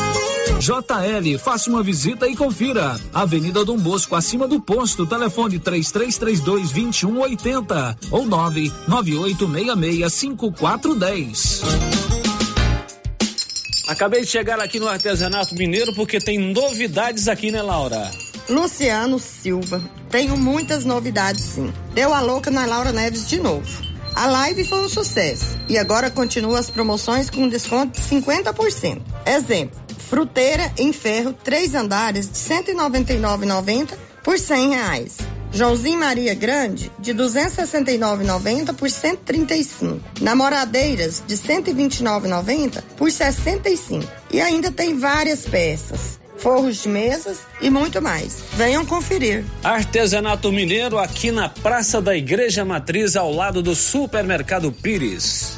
JL, faça uma visita e confira. Avenida Dom Bosco, acima do posto, telefone 3332 2180 ou 99866 5410. Acabei de chegar aqui no Artesanato Mineiro porque tem novidades aqui, né, Laura? Luciano Silva. Tenho muitas novidades, sim. Deu a louca na Laura Neves de novo. A live foi um sucesso e agora continua as promoções com desconto de 50%. Exemplo, fruteira em ferro, três andares de R$ 199,90 por 100 reais. Joãozinho Maria Grande, de 269,90 por 135. Namoradeiras, de 129,90 por 65. E ainda tem várias peças, forros de mesas e muito mais. Venham conferir. Artesanato Mineiro aqui na Praça da Igreja Matriz, ao lado do Supermercado Pires.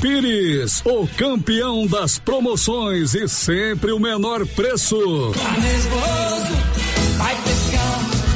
Pires, o campeão das promoções e sempre o menor preço.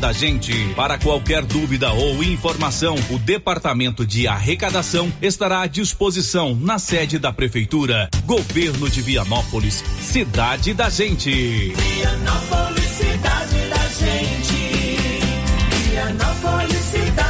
da gente. Para qualquer dúvida ou informação, o Departamento de Arrecadação estará à disposição na sede da Prefeitura. Governo de Vianópolis, cidade da gente. Vianópolis, cidade da gente. Vianópolis, cidade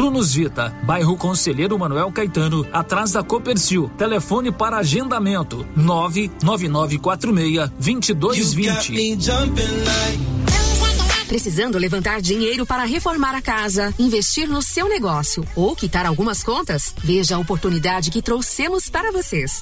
Prunus Vita, bairro Conselheiro Manuel Caetano, atrás da Copercil. Telefone para agendamento: 99946 2220. Precisando levantar dinheiro para reformar a casa, investir no seu negócio ou quitar algumas contas? Veja a oportunidade que trouxemos para vocês.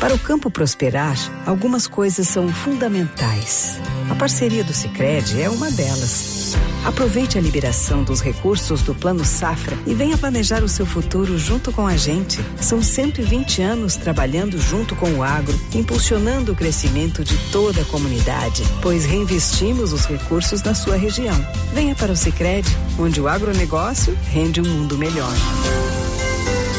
Para o campo prosperar, algumas coisas são fundamentais. A parceria do Sicredi é uma delas. Aproveite a liberação dos recursos do Plano Safra e venha planejar o seu futuro junto com a gente. São 120 anos trabalhando junto com o agro, impulsionando o crescimento de toda a comunidade, pois reinvestimos os recursos na sua região. Venha para o Sicredi, onde o agronegócio rende um mundo melhor.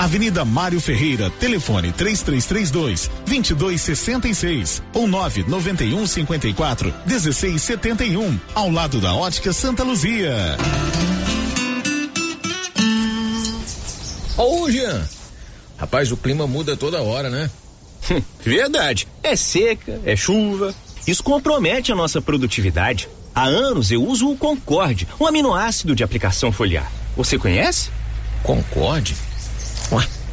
Avenida Mário Ferreira, telefone 3332 2266 ou 991 54 1671, ao lado da Ótica Santa Luzia. Ô, Jean. Rapaz, o clima muda toda hora, né? Verdade. É seca, é chuva. Isso compromete a nossa produtividade. Há anos eu uso o Concorde, um aminoácido de aplicação foliar. Você conhece? Concorde?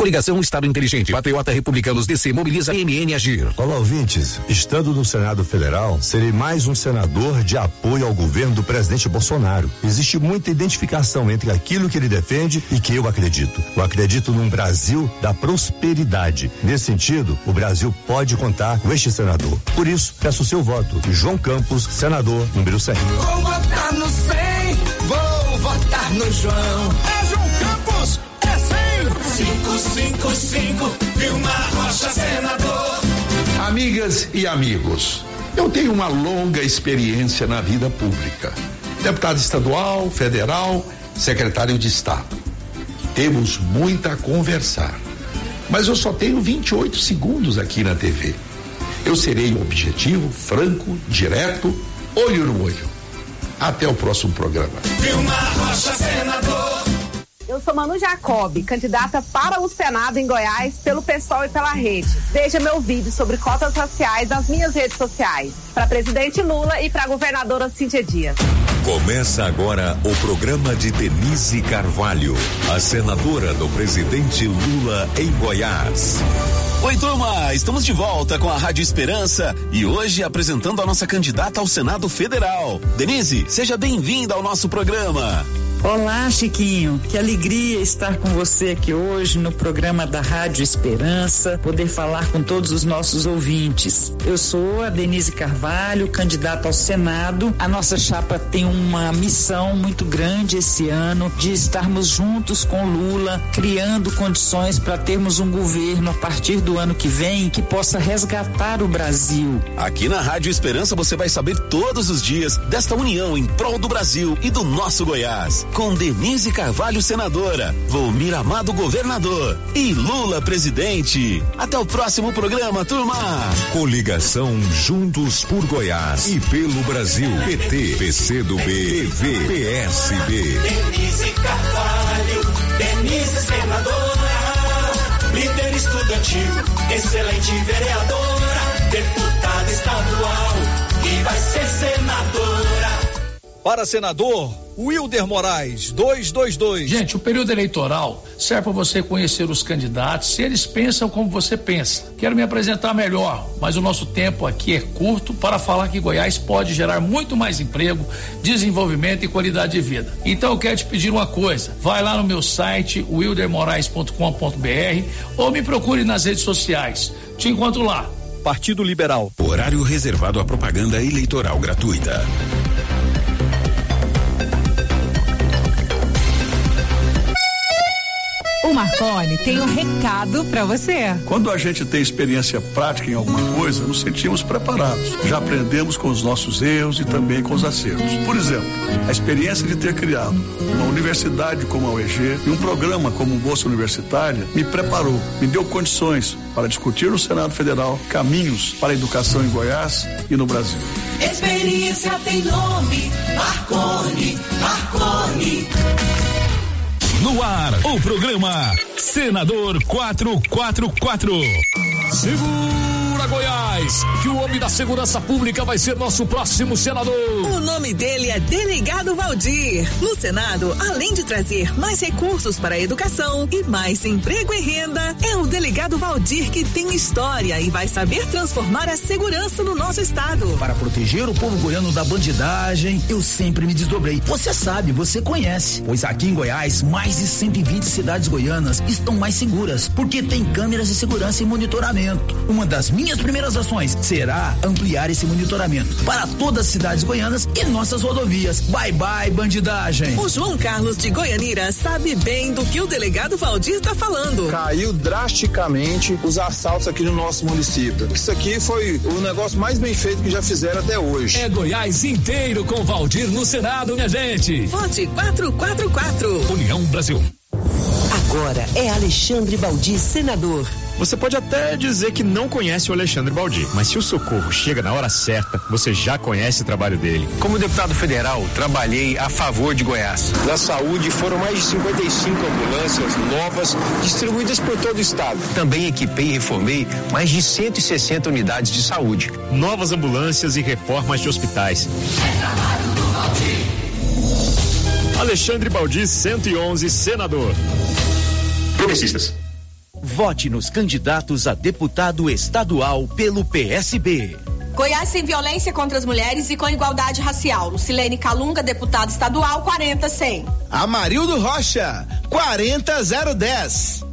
Coligação Estado Inteligente. Patriota Republicanos DC mobiliza MN Agir. Olá, ouvintes. Estando no Senado Federal, serei mais um senador de apoio ao governo do presidente Bolsonaro. Existe muita identificação entre aquilo que ele defende e que eu acredito. Eu acredito num Brasil da prosperidade. Nesse sentido, o Brasil pode contar com este senador. Por isso, peço o seu voto. João Campos, senador número 100. Vou votar no 100, vou votar no João. 555, Vilmar Rocha, senador. Amigas e amigos, eu tenho uma longa experiência na vida pública. Deputado estadual, federal, secretário de Estado. Temos muito a conversar. Mas eu só tenho 28 segundos aqui na TV. Eu serei objetivo, franco, direto, olho no olho. Até o próximo programa. Vilmar Rocha, senador. Eu sou Manu Jacob, candidata para o Senado em Goiás pelo PSOL e pela rede. Veja meu vídeo sobre cotas raciais nas minhas redes sociais. Para presidente Lula e para governadora Cíntia Dias. Começa agora o programa de Denise Carvalho, a senadora do presidente Lula em Goiás. Oi, turma! Estamos de volta com a Rádio Esperança e hoje apresentando a nossa candidata ao Senado Federal. Denise, seja bem-vinda ao nosso programa. Olá, Chiquinho. Que alegria estar com você aqui hoje no programa da Rádio Esperança, poder falar com todos os nossos ouvintes. Eu sou a Denise Carvalho, candidata ao Senado. A nossa chapa tem uma missão muito grande esse ano de estarmos juntos com Lula, criando condições para termos um governo a partir do ano que vem que possa resgatar o Brasil. Aqui na Rádio Esperança você vai saber todos os dias desta união em prol do Brasil e do nosso Goiás. Com Denise Carvalho, senadora, Volmir Amado, governador e Lula, presidente. Até o próximo programa, turma. Coligação Juntos por Goiás e pelo Brasil. PT, PCdoB, PV, PSB. Denise Carvalho, Denise senadora, líder estudantil, excelente vereadora, deputada estadual e vai ser senadora. Para senador, Wilder Moraes, 222. Gente, o período eleitoral serve para você conhecer os candidatos, se eles pensam como você pensa. Quero me apresentar melhor, mas o nosso tempo aqui é curto para falar que Goiás pode gerar muito mais emprego, desenvolvimento e qualidade de vida. Então eu quero te pedir uma coisa: vai lá no meu site wildermorais.com.br ou me procure nas redes sociais. Te encontro lá. Partido Liberal. Horário reservado à propaganda eleitoral gratuita. O Marconi tem um recado para você. Quando a gente tem experiência prática em alguma coisa, nos sentimos preparados. Já aprendemos com os nossos erros e também com os acertos. Por exemplo, a experiência de ter criado uma universidade como a UEG e um programa como Bolsa Universitária me preparou, me deu condições para discutir no Senado Federal caminhos para a educação em Goiás e no Brasil. Experiência tem nome, Marconi, Marconi. No ar, o programa Senador 444. Segura Goiás, que o homem da segurança pública vai ser nosso próximo senador. O nome dele é Delegado Valdir. No Senado, além de trazer mais recursos para a educação e mais emprego e renda, é o Delegado Valdir que tem história e vai saber transformar a segurança no nosso estado. Para proteger o povo goiano da bandidagem, eu sempre me desdobrei. Você sabe, você conhece. Pois aqui em Goiás, mais de 120 cidades goianas estão mais seguras, porque tem câmeras de segurança e monitoramento. Uma das minhas primeiras ações será ampliar esse monitoramento para todas as cidades goianas e nossas rodovias. Bye bye, bandidagem. O João Carlos de Goianira sabe bem do que o delegado Valdir está falando. Caiu drasticamente os assaltos aqui no nosso município. Isso aqui foi o negócio mais bem feito que já fizeram até hoje. É Goiás inteiro com Valdir no Senado, minha gente. Vote 444. União Brasil. Agora é Alexandre Baldi, senador. Você pode até dizer que não conhece o Alexandre Baldi, mas se o socorro chega na hora certa, você já conhece o trabalho dele. Como deputado federal, trabalhei a favor de Goiás. Na saúde, foram mais de 55 ambulâncias novas distribuídas por todo o estado. Também equipei e reformei mais de 160 unidades de saúde. Novas ambulâncias e reformas de hospitais. Alexandre Baldi, 111, senador. Progressistas. Vote nos candidatos a deputado estadual pelo PSB. Goiás sem violência contra as mulheres e com igualdade racial. Lucilene Calunga, deputado estadual, 40-100. Amarildo Rocha, 40010.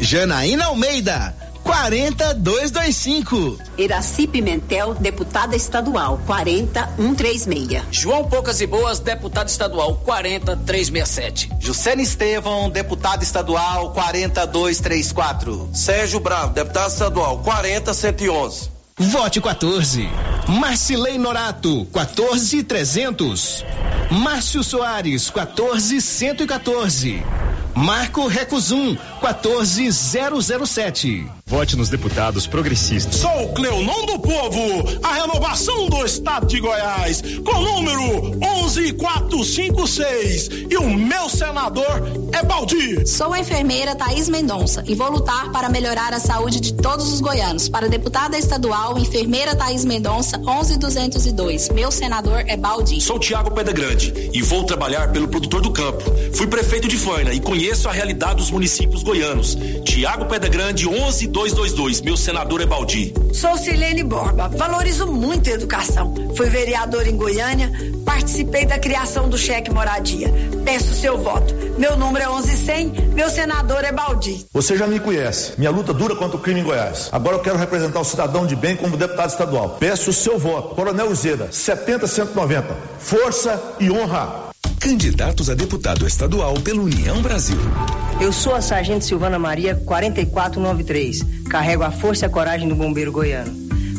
Janaína Almeida, 40225. Iraci Pimentel, deputada estadual, 40136. João Poucas e Boas, deputado estadual, 40367. Jucene Estevão, deputado estadual, 40234. Sérgio Bravo, deputado estadual, 40111. Vote 14. Marcilei Norato, 14300. Márcio Soares, 14114. Marco Recusum, 14007. Vote nos deputados progressistas. Sou Cleonon do Povo, a renovação do estado de Goiás, com o número 11456. E o meu senador é Baldi. Sou a enfermeira Thaís Mendonça e vou lutar para melhorar a saúde de todos os goianos. Para deputada estadual, enfermeira Thaís Mendonça, 11202. Meu senador é Baldi. Sou Tiago Pedra Grande e vou trabalhar pelo produtor do campo. Fui prefeito de Faina e conheço a realidade dos municípios goianos. Tiago Pedra Grande, 11222. Meu senador é Baldi. Sou Silene Borba. Valorizo muito a educação. Fui vereador em Goiânia, participei da criação do cheque moradia. Peço seu voto. Meu número é 1100, meu senador é Baldi. Você já me conhece. Minha luta dura contra o crime em Goiás. Agora eu quero representar o cidadão de bem como deputado estadual. Peço o seu voto. Coronel Uzeda, 70-190. Força e honra. Candidatos a deputado estadual pela União Brasil. Eu sou a Sargento Silvana Maria, 4493. Carrego a força e a coragem do bombeiro goiano,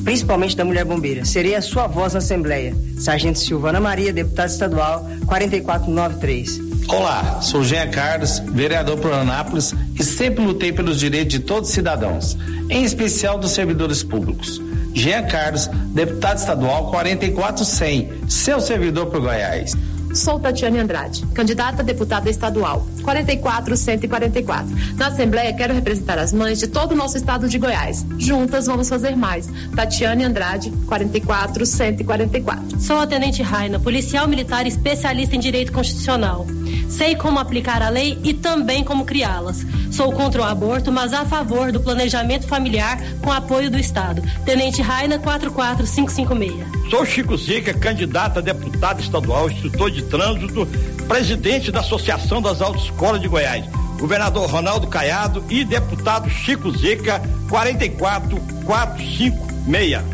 principalmente da mulher bombeira. Serei a sua voz na Assembleia. Sargento Silvana Maria, deputado estadual, 4493. Olá, sou Jean Carlos, vereador por Anápolis e sempre lutei pelos direitos de todos os cidadãos, em especial dos servidores públicos. Jean Carlos, deputado estadual 44100, seu servidor por Goiás. Sou Tatiane Andrade, candidata a deputada estadual, 44144. Na Assembleia, quero representar as mães de todo o nosso estado de Goiás. Juntas vamos fazer mais. Tatiane Andrade, 44144. Sou a Tenente Raina, policial militar especialista em direito constitucional. Sei como aplicar a lei e também como criá-las. Sou contra o aborto, mas a favor do planejamento familiar com apoio do Estado. Tenente Raina, 44556. Sou Chico Zica, candidato a deputado estadual, instrutor de trânsito, presidente da Associação das Autoescolas de Goiás. Governador Ronaldo Caiado e deputado Chico Zica, 44456.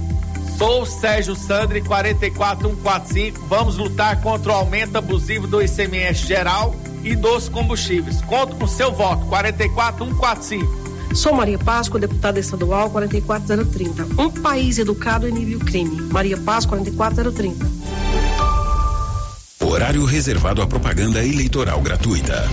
Sou Sérgio Sandri, 44145. Vamos lutar contra o aumento abusivo do ICMS geral e dos combustíveis. Conto com seu voto, 44145. Sou Maria Páscoa, deputada estadual 44030. Um país educado inibe o crime. Maria Páscoa 44030. Horário reservado à propaganda eleitoral gratuita.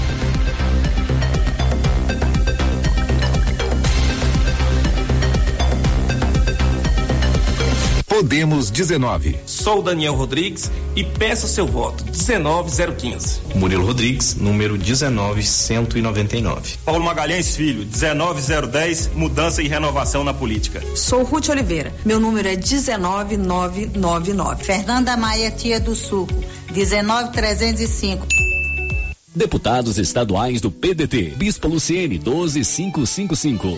Podemos 19. Sou Daniel Rodrigues e peço seu voto 19015. Murilo Rodrigues, número 19199. Paulo Magalhães Filho, 19010, mudança e renovação na política. Sou Ruth Oliveira, meu número é 19999. Fernanda Maia Tia do Sul, 19305. Deputados estaduais do PDT, Bispo Luciene 12555.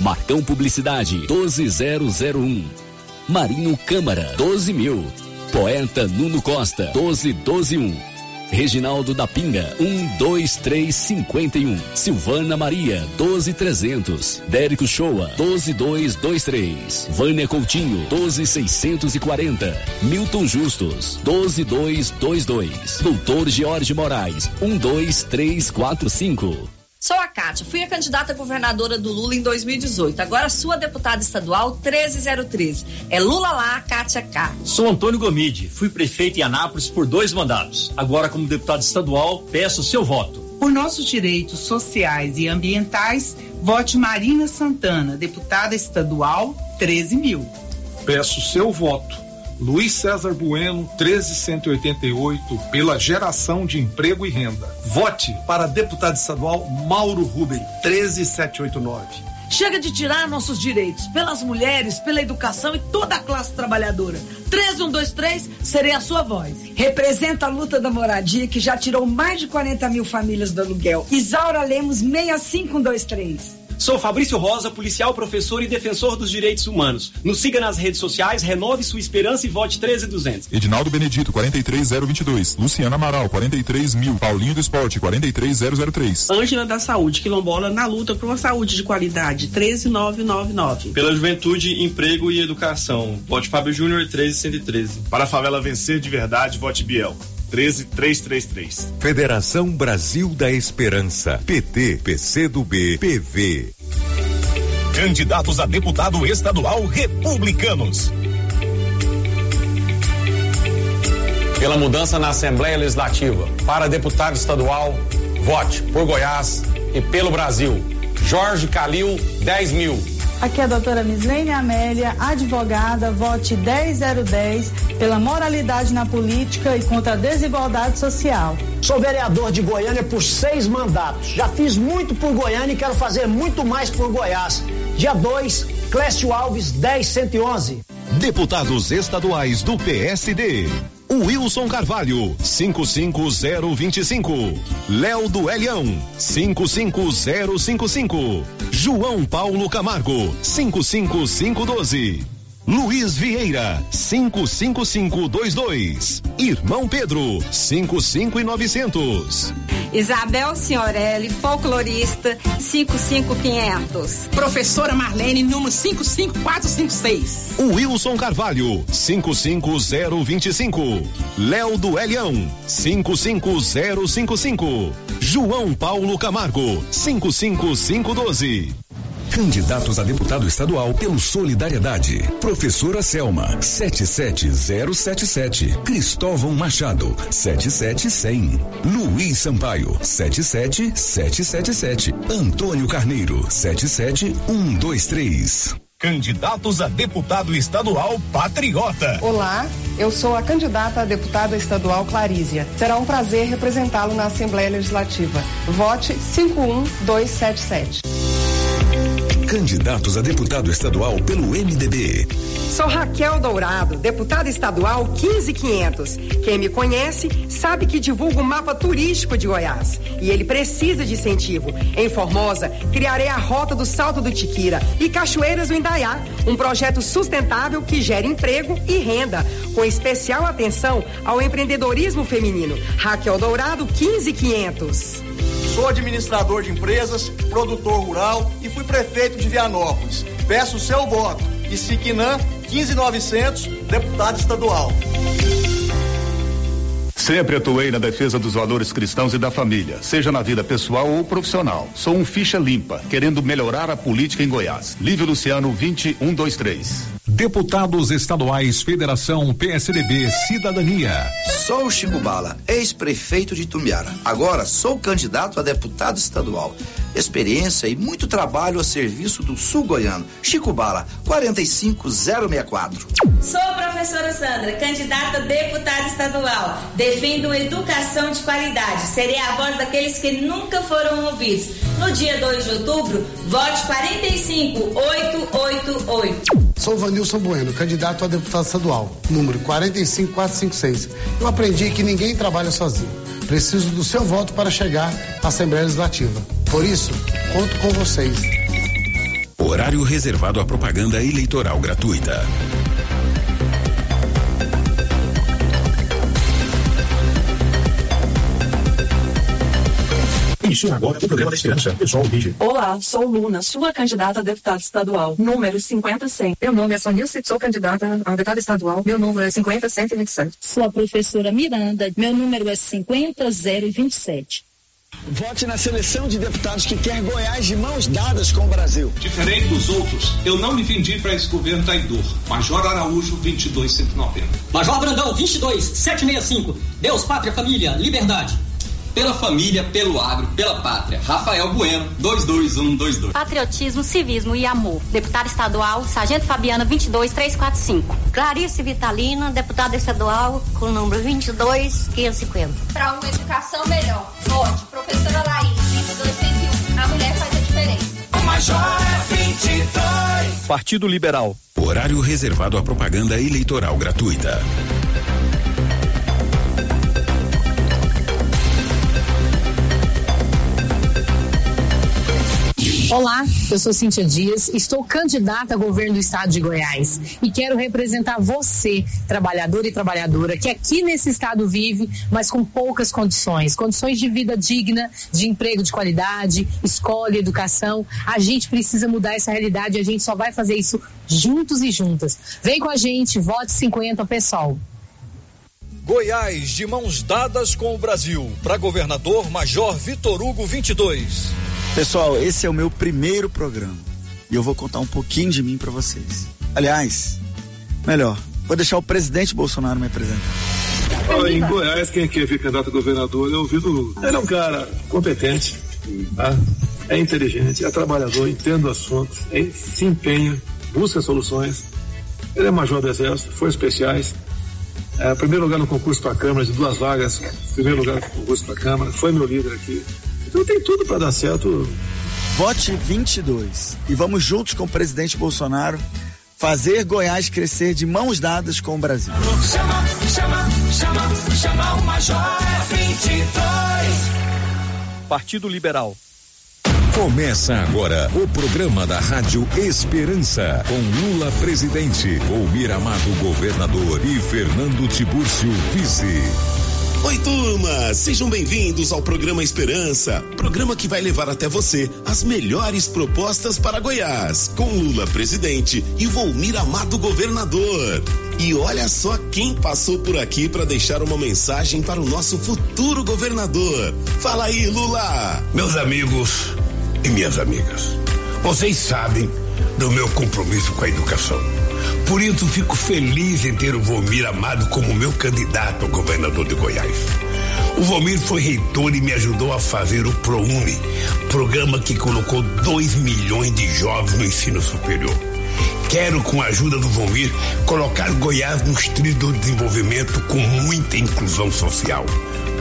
Marcão Publicidade 12001. Marinho Câmara, 12 mil. Poeta Nuno Costa, 12121. Reginaldo da Pinga, 12351. Silvana Maria, 12300. Dérico Shoa, 12223. Vânia Coutinho, 12640. Milton Justus, 12222. Doutor George Moraes, 12345. Sou a Kátia, fui a candidata a governadora do Lula em 2018. Agora sua deputada estadual 13013. É Lula lá, Kátia cá. Sou Antônio Gomide, fui prefeito em Anápolis por dois mandatos. Agora, como deputado estadual, peço seu voto. Por nossos direitos sociais e ambientais, vote Marina Santana, deputada estadual 13 mil. Peço seu voto. Luiz César Bueno, 13188, pela geração de emprego e renda. Vote para deputado estadual Mauro Ruben, 13789. Chega de tirar nossos direitos pelas mulheres, pela educação e toda a classe trabalhadora. 13123 serei a sua voz. Representa a luta da moradia que já tirou mais de 40 mil famílias do aluguel. Isaura Lemos 65123. Sou Fabrício Rosa, policial, professor e defensor dos direitos humanos. Nos siga nas redes sociais, renove sua esperança e vote 13200. Edinaldo Benedito, 43022. Luciana Amaral, 43 mil. Paulinho do Esporte, 43003. Ângela da Saúde, quilombola, na luta por uma saúde de qualidade, 13999. Pela juventude, emprego e educação. Vote Fábio Júnior, 13113. Para a favela vencer de verdade, vote Biel. 13333. Federação Brasil da Esperança. PT, PCdoB, PV. Candidatos a deputado estadual republicanos. Pela mudança na Assembleia Legislativa. Para deputado estadual, vote por Goiás e pelo Brasil. Jorge Calil, 10 mil. Aqui é a doutora Mislene Amélia, advogada, vote 10010 pela moralidade na política e contra a desigualdade social. Sou vereador de Goiânia por seis mandatos. Já fiz muito por Goiânia e quero fazer muito mais por Goiás. Dia 2, Clécio Alves, 10111. Deputados estaduais do PSD. Wilson Carvalho, 55025. Léo do Elião, 55055. João Paulo Camargo, 55512. Luiz Vieira, 55522. Irmão Pedro, 55900. Isabel Senhorelli, folclorista, 55500. Professora Marlene, número 55456. Wilson Carvalho, 55025. Léo do Elião, 55055. João Paulo Camargo, 55512. Candidatos a deputado estadual pelo Solidariedade. Professora Selma, 77077. Cristóvão Machado, 77100. Luiz Sampaio, 77777. Antônio Carneiro, 77123. Candidatos a deputado estadual Patriota. Olá, eu sou a candidata a deputada estadual Clarísia. Será um prazer representá-lo na Assembleia Legislativa. Vote 51277 candidatos a deputado estadual pelo MDB. Sou Raquel Dourado, deputada estadual 15500. Quem me conhece sabe que divulgo o mapa turístico de Goiás e ele precisa de incentivo. Em Formosa, criarei a Rota do Salto do Tiquira e Cachoeiras do Indaiá, um projeto sustentável que gera emprego e renda, com especial atenção ao empreendedorismo feminino. Raquel Dourado 15500. Sou administrador de empresas, produtor rural e fui prefeito de Vianópolis. Peço o seu voto. E Siquinã 15900, deputado estadual. Sempre atuei na defesa dos valores cristãos e da família, seja na vida pessoal ou profissional. Sou um ficha limpa, querendo melhorar a política em Goiás. Lívio Luciano 20123. Deputados estaduais, Federação PSDB, Cidadania. Sou Chico Bala, ex-prefeito de Tumbiara. Agora sou candidato a deputado estadual. Experiência e muito trabalho a serviço do sul goiano. Chico Bala, 45064. Sou a professora Sandra, candidata a deputada estadual. Defendo educação de qualidade. Serei a voz daqueles que nunca foram ouvidos. No dia 2 de outubro, vote 45888. Sou Vanilson Bueno, candidato a deputado estadual, número 45456. Eu aprendi que ninguém trabalha sozinho. Preciso do seu voto para chegar à Assembleia Legislativa. Por isso, conto com vocês. Horário reservado à propaganda eleitoral gratuita. Inicia agora o programa da Esperança. Pessoal, vídeo. Olá, sou Luna, sua candidata a deputada estadual, número 50100. Meu nome é Sonilce, sou candidata a deputada estadual, meu número é 50127. Sou a professora Miranda, meu número é 50027. Vote na seleção de deputados que quer Goiás de mãos dadas com o Brasil. Diferente dos outros, eu não me vendi para esse governo traidor. Major Araújo, 22190. Major Brandão, 22765. Deus, pátria, família, liberdade pela família, pelo agro, pela pátria. Rafael Bueno, 22122. Patriotismo, civismo e amor. Deputada estadual, Sargento Fabiana, 22345. Clarice Vitalina, deputada estadual, com o número 22550. Para uma educação melhor. Vote, professora Laís, 2201. A mulher faz a diferença. O Major é 22. Partido Liberal. Horário reservado à propaganda eleitoral gratuita. Olá, eu sou Cíntia Dias, estou candidata a governo do estado de Goiás e quero representar você, trabalhador e trabalhadora, que aqui nesse estado vive, mas com poucas condições, condições de vida digna, de emprego de qualidade, escola, educação. A gente precisa mudar essa realidade e a gente só vai fazer isso juntos e juntas. Vem com a gente, vote 50 pessoal. Goiás de mãos dadas com o Brasil. Para governador Major Vitor Hugo 22. Pessoal, esse é o meu primeiro programa e eu vou contar um pouquinho de mim para vocês. Aliás, melhor, vou deixar o presidente Bolsonaro me apresentar. Em Goiás, quem quer vir candidato a governador é o Vitor Hugo. Ele é um cara competente, tá? é inteligente, é trabalhador, entende o assunto, é, se empenha, busca soluções. Ele é major do Exército, foi especiais. É, primeiro lugar no concurso para a Câmara, de duas vagas, primeiro lugar no concurso para a Câmara, foi meu líder aqui. Então tem tudo para dar certo. Vote 22 e vamos juntos com o presidente Bolsonaro fazer Goiás crescer de mãos dadas com o Brasil. Chama, chama, chama, chama o Major 22. Partido Liberal. Começa agora o programa da Rádio Esperança, com Lula presidente, Volmir Amado governador e Fernando Tibúrcio vice. Oi, turma! Sejam bem-vindos ao programa Esperança, programa que vai levar até você as melhores propostas para Goiás, com Lula presidente e Volmir Amado governador. E olha só quem passou por aqui para deixar uma mensagem para o nosso futuro governador. Fala aí, Lula! Meus amigos e minhas amigas, vocês sabem do meu compromisso com a educação. Por isso fico feliz em ter o Vomir Amado como meu candidato a governador de Goiás. O Vomir foi reitor e me ajudou a fazer o ProUni, programa que colocou 2 milhões de jovens no ensino superior. Quero, com a ajuda do Vomir, colocar Goiás nos trilhos do desenvolvimento com muita inclusão social.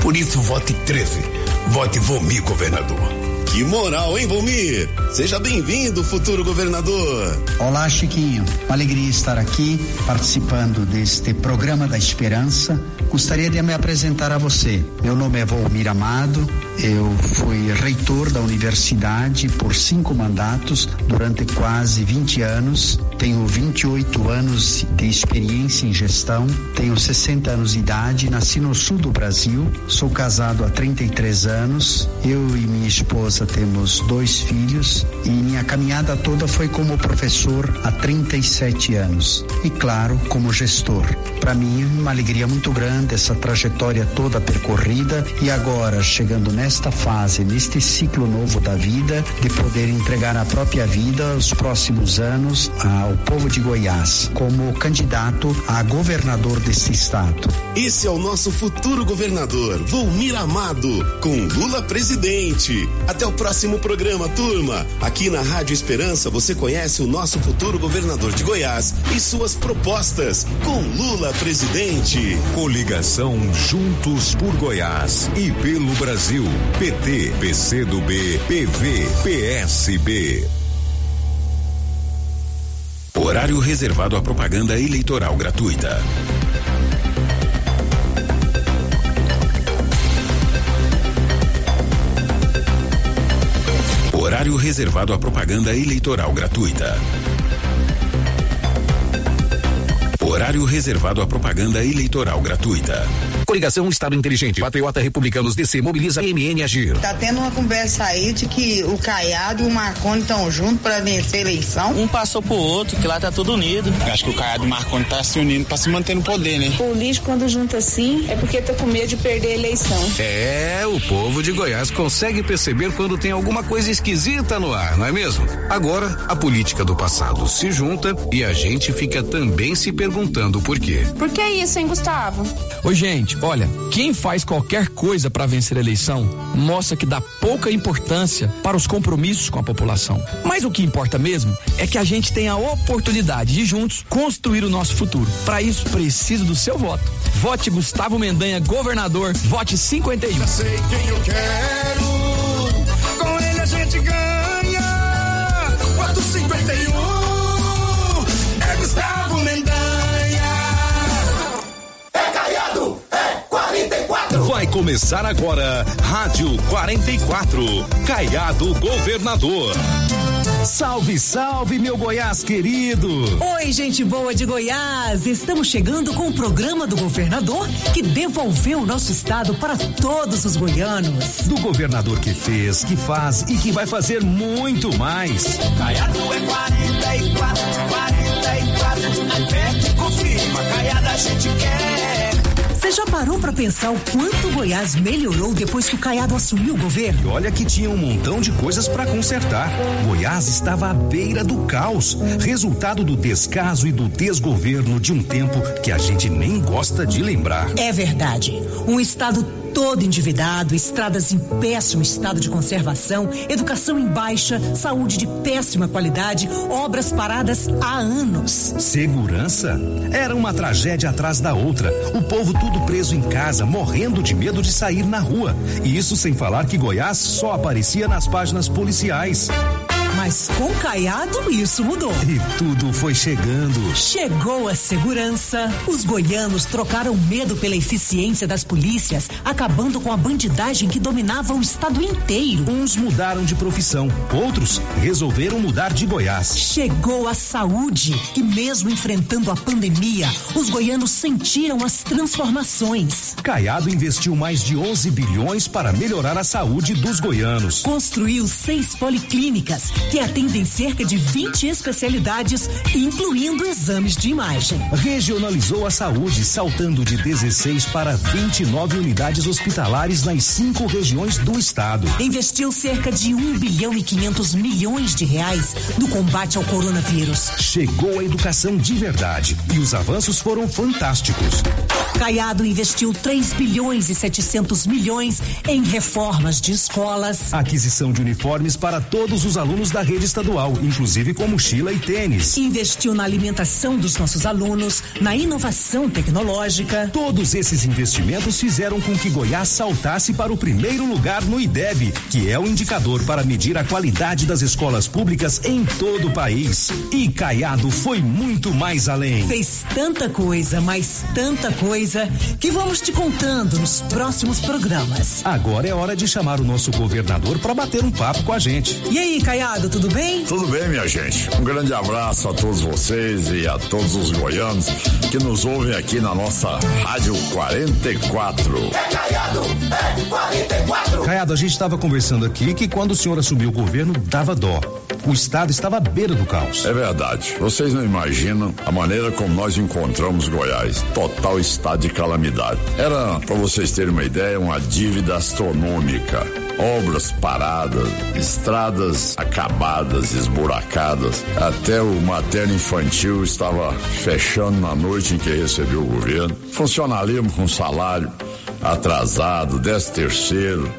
Por isso, vote 13. Vote Vomir, governador. Que moral, hein, Volmir? Seja bem-vindo, futuro governador. Olá, Chiquinho. Uma alegria estar aqui participando deste programa da Esperança. Gostaria de me apresentar a você. Meu nome é Volmir Amado. Eu fui reitor da universidade por cinco mandatos durante quase 20 anos. Tenho 28 anos de experiência em gestão. Tenho 60 anos de idade. Nasci no sul do Brasil. Sou casado há 33 anos. Eu e minha esposa temos dois filhos e minha caminhada toda foi como professor há 37 anos e, claro, como gestor. Para mim, uma alegria muito grande essa trajetória toda percorrida e agora chegando nesta fase, neste ciclo novo da vida, de poder entregar a própria vida os próximos anos ao povo de Goiás como candidato a governador deste estado. Esse é o nosso futuro governador, Volmir Amado, com Lula presidente. Até o próximo programa, turma. Aqui na Rádio Esperança você conhece o nosso futuro governador de Goiás e suas propostas, com Lula presidente. Coligação Juntos por Goiás e pelo Brasil. PT, PCdoB, PV, PSB. Horário reservado à propaganda eleitoral gratuita. Horário reservado à propaganda eleitoral gratuita. Horário reservado à propaganda eleitoral gratuita. Coligação Estado Inteligente. Patriota Republicanos DC mobiliza MN Agir. Tá tendo uma conversa aí de que o Caiado e o Marconi estão juntos para vencer a eleição. Um passou pro outro, que lá tá tudo unido. Acho que o Caiado e o Marconi tá se unindo para se manter no poder, né? Político quando junta assim é porque tá com medo de perder a eleição. É, o povo de Goiás consegue perceber quando tem alguma coisa esquisita no ar, não é mesmo? Agora, a política do passado se junta e a gente fica também se perguntando por quê. Por que isso, hein, Gustavo? Ô, gente, olha, quem faz qualquer coisa para vencer a eleição mostra que dá pouca importância para os compromissos com a população. Mas o que importa mesmo é que a gente tenha a oportunidade de juntos construir o nosso futuro. Para isso, preciso do seu voto. Vote Gustavo Mendanha, governador. Vote 51. Já sei quem eu quero. Começar agora, Rádio 44, Caiado Governador. Salve, salve, meu Goiás querido! Oi, gente boa de Goiás! Estamos chegando com o programa do governador que devolveu o nosso estado para todos os goianos. Do governador que fez, que faz e que vai fazer muito mais. Caiado é 44, 44. Repete, confirma, Caiado a gente quer. Você já parou para pensar o quanto Goiás melhorou depois que o Caiado assumiu o governo? E olha que tinha um montão de coisas para consertar. Goiás estava à beira do caos, resultado do descaso e do desgoverno de um tempo que a gente nem gosta de lembrar. É verdade. Um estado todo endividado, estradas em péssimo estado de conservação, educação em baixa, saúde de péssima qualidade, obras paradas há anos. Segurança? Era uma tragédia atrás da outra. O povo tudo preso em casa, morrendo de medo de sair na rua. E isso sem falar que Goiás só aparecia nas páginas policiais. Mas com Caiado isso mudou. E tudo foi chegando. Chegou a segurança. Os goianos trocaram medo pela eficiência das polícias, acabando com a bandidagem que dominava o estado inteiro. Uns mudaram de profissão, outros resolveram mudar de Goiás. Chegou a saúde e mesmo enfrentando a pandemia, os goianos sentiram as transformações. Caiado investiu mais de 11 bilhões para melhorar a saúde dos goianos. Construiu seis policlínicas que atendem cerca de 20 especialidades, incluindo exames de imagem. Regionalizou a saúde, saltando de 16 para 29 unidades hospitalares nas cinco regiões do estado. Investiu cerca de 1 bilhão e 500 milhões de reais no combate ao coronavírus. Chegou a educação de verdade e os avanços foram fantásticos. Caiado investiu 3 bilhões e 700 milhões em reformas de escolas, aquisição de uniformes para todos os alunos da rede estadual, inclusive com mochila e tênis. Investiu na alimentação dos nossos alunos, na inovação tecnológica. Todos esses investimentos fizeram com que Goiás saltasse para o primeiro lugar no IDEB, que é o indicador para medir a qualidade das escolas públicas em todo o país. E Caiado foi muito mais além. Fez tanta coisa, mas tanta coisa, que vamos te contando nos próximos programas. Agora é hora de chamar o nosso governador para bater um papo com a gente. E aí, Caiado, tudo bem? Tudo bem, minha gente. Um grande abraço a todos vocês e a todos os goianos que nos ouvem aqui na nossa Rádio 44. É Caiado, é 44. Caiado, a gente estava conversando aqui que quando o senhor assumiu o governo, dava dó. O estado estava à beira do caos. É verdade. Vocês não imaginam a maneira como nós encontramos Goiás. Total estado de calamidade. Era, para vocês terem uma ideia, uma dívida astronômica. Obras paradas, estradas acabadas, esburacadas. Até o materno infantil estava fechando na noite em que recebeu o governo. Funcionalismo com salário atrasado, décimo terceiro.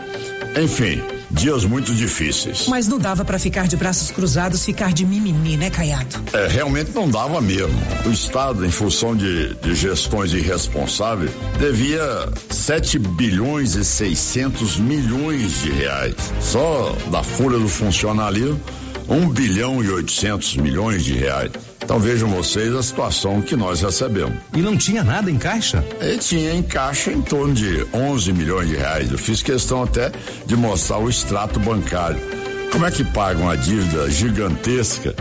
Enfim, dias muito difíceis. Mas não dava para ficar de braços cruzados, ficar de mimimi, né, Caiado? É, realmente não dava mesmo. O Estado, em função de, de gestões irresponsáveis, devia 7 bilhões e 600 milhões de reais. Só da folha do funcionalismo, 1 bilhão e 800 milhões de reais. Então vejam vocês a situação que nós recebemos. E não tinha nada em caixa? E tinha em caixa em torno de 11 milhões de reais. Eu fiz questão até de mostrar o extrato bancário. Como é que pagam uma dívida gigantesca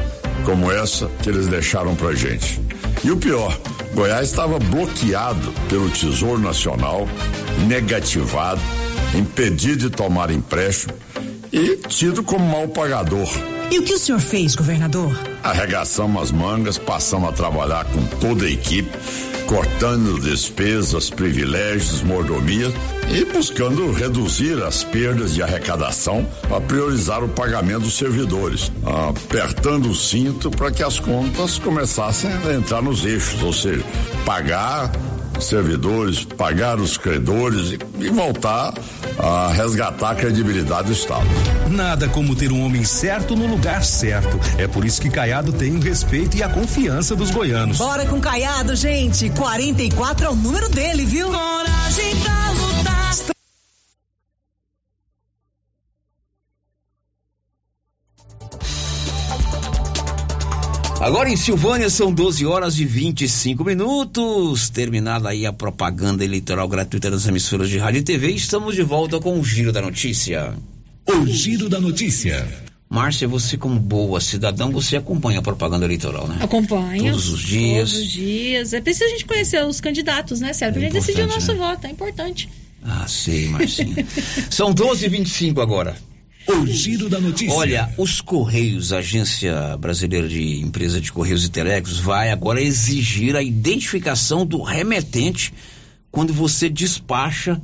como essa que eles deixaram pra gente? E o pior, Goiás estava bloqueado pelo Tesouro Nacional, negativado, impedido de tomar empréstimo e tido como mal pagador. E o que o senhor fez, governador? Arregaçamos as mangas, passamos a trabalhar com toda a equipe, cortando despesas, privilégios, mordomias e buscando reduzir as perdas de arrecadação para priorizar o pagamento dos servidores, apertando o cinto para que as contas começassem a entrar nos eixos, ou seja, pagar servidores, pagar os credores e, e, voltar a resgatar a credibilidade do Estado. Nada como ter um homem certo no lugar certo. É por isso que Caiado tem o respeito e a confiança dos goianos. Bora com Caiado, gente. 44 é o número dele, viu? Coragem pra Agora em Silvânia são 12 horas e 25 minutos. Terminada aí a propaganda eleitoral gratuita das emissoras de rádio e TV, estamos de volta com o Giro da Notícia. O Giro da Notícia. Márcia, você como boa cidadão, você acompanha a propaganda eleitoral, né? Acompanha. Todos os dias. Todos os dias. É preciso a gente conhecer os candidatos, né, Sérgio? Pra É gente decidir o nosso importante, voto, é importante. Ah, sei, Marcinha. são 12 e 25 agora. O Giro da Notícia. Olha, os Correios, a Agência Brasileira de Empresa de Correios e Telecos, vai agora exigir a identificação do remetente quando você despacha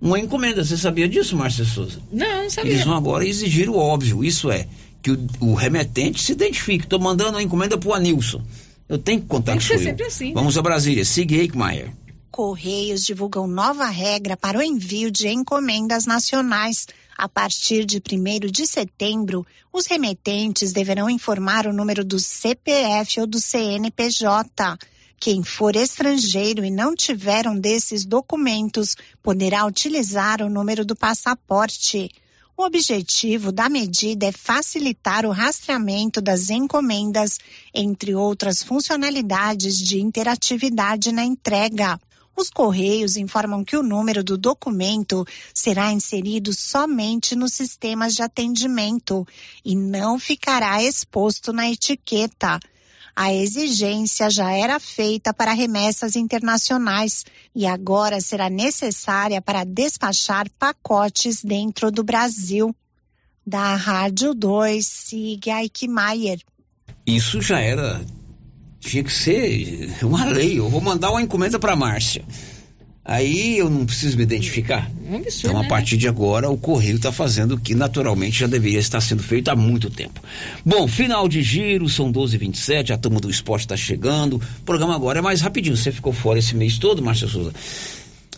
uma encomenda. Você sabia disso, Márcia Souza? Não, não sabia. Eles vão agora exigir o óbvio, isso é, que o, o remetente se identifique. Estou mandando uma encomenda pro Anilson. Eu tenho que contar Tem que ser eu. sempre assim, né? Vamos a Brasília. Siga Eichmeier. Correios divulgam nova regra para o envio de encomendas nacionais. A partir de 1 de setembro, os remetentes deverão informar o número do CPF ou do CNPJ. Quem for estrangeiro e não tiver um desses documentos poderá utilizar o número do passaporte. O objetivo da medida é facilitar o rastreamento das encomendas, entre outras funcionalidades de interatividade na entrega. Os Correios informam que o número do documento será inserido somente nos sistemas de atendimento e não ficará exposto na etiqueta. A exigência já era feita para remessas internacionais e agora será necessária para despachar pacotes dentro do Brasil. Da Rádio 2, siga Eichmeier. Isso já era. Tinha que ser uma lei. Eu vou mandar uma encomenda para Márcia. Aí eu não preciso me identificar. É um absurdo, Então, a né? partir de agora, o Correio está fazendo o que naturalmente já deveria estar sendo feito há muito tempo. Bom, final de giro, são 12h27, a turma do esporte está chegando. O programa agora é mais rapidinho. Você ficou fora esse mês todo, Márcia Souza.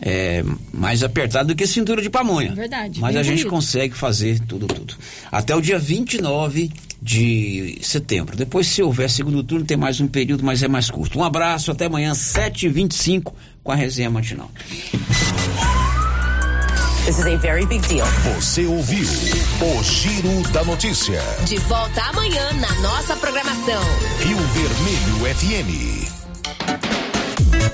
É mais apertado do que cintura de pamonha. Verdade, Mas a gente bonito. consegue fazer tudo, tudo. Até o dia 29 de setembro. Depois, se houver segundo turno, tem mais um período, mas é mais curto. Um abraço, até amanhã, 7h25, com a resenha matinal. This is a very big deal. Você ouviu o Giro da Notícia. De volta amanhã na nossa programação. Rio Vermelho FM.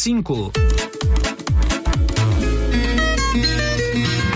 cinco.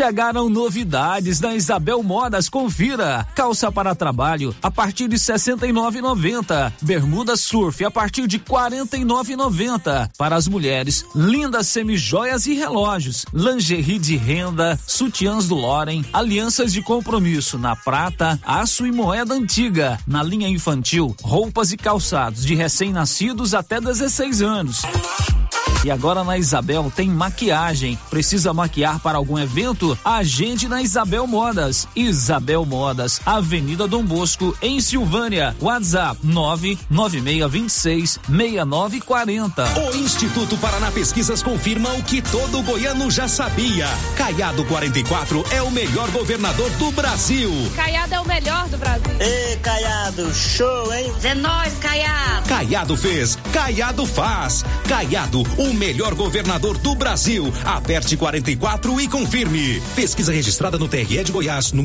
Chegaram novidades na Isabel Modas, confira. Calça para trabalho a partir de 69,90. Bermuda surf a partir de 49,90. Para as mulheres, lindas semijoias e relógios, lingerie de renda, sutiãs do Loren, alianças de compromisso na prata, aço e moeda antiga. Na linha infantil, roupas e calçados de recém-nascidos até 16 anos. E agora na Isabel tem maquiagem. Precisa maquiar para algum evento? Agende na Isabel Modas. Isabel Modas, Avenida Dom Bosco, em Silvânia. WhatsApp 99626 6940. O Instituto Paraná Pesquisas confirma o que todo goiano já sabia. Caiado 44 é o melhor governador do Brasil. Caiado é o melhor do Brasil. Ei, Caiado, show, hein? É nóis, Caiado. Caiado fez, Caiado faz. Caiado, o melhor governador do Brasil. Aperte 44 e confirme. Pesquisa registrada no TRE de Goiás, número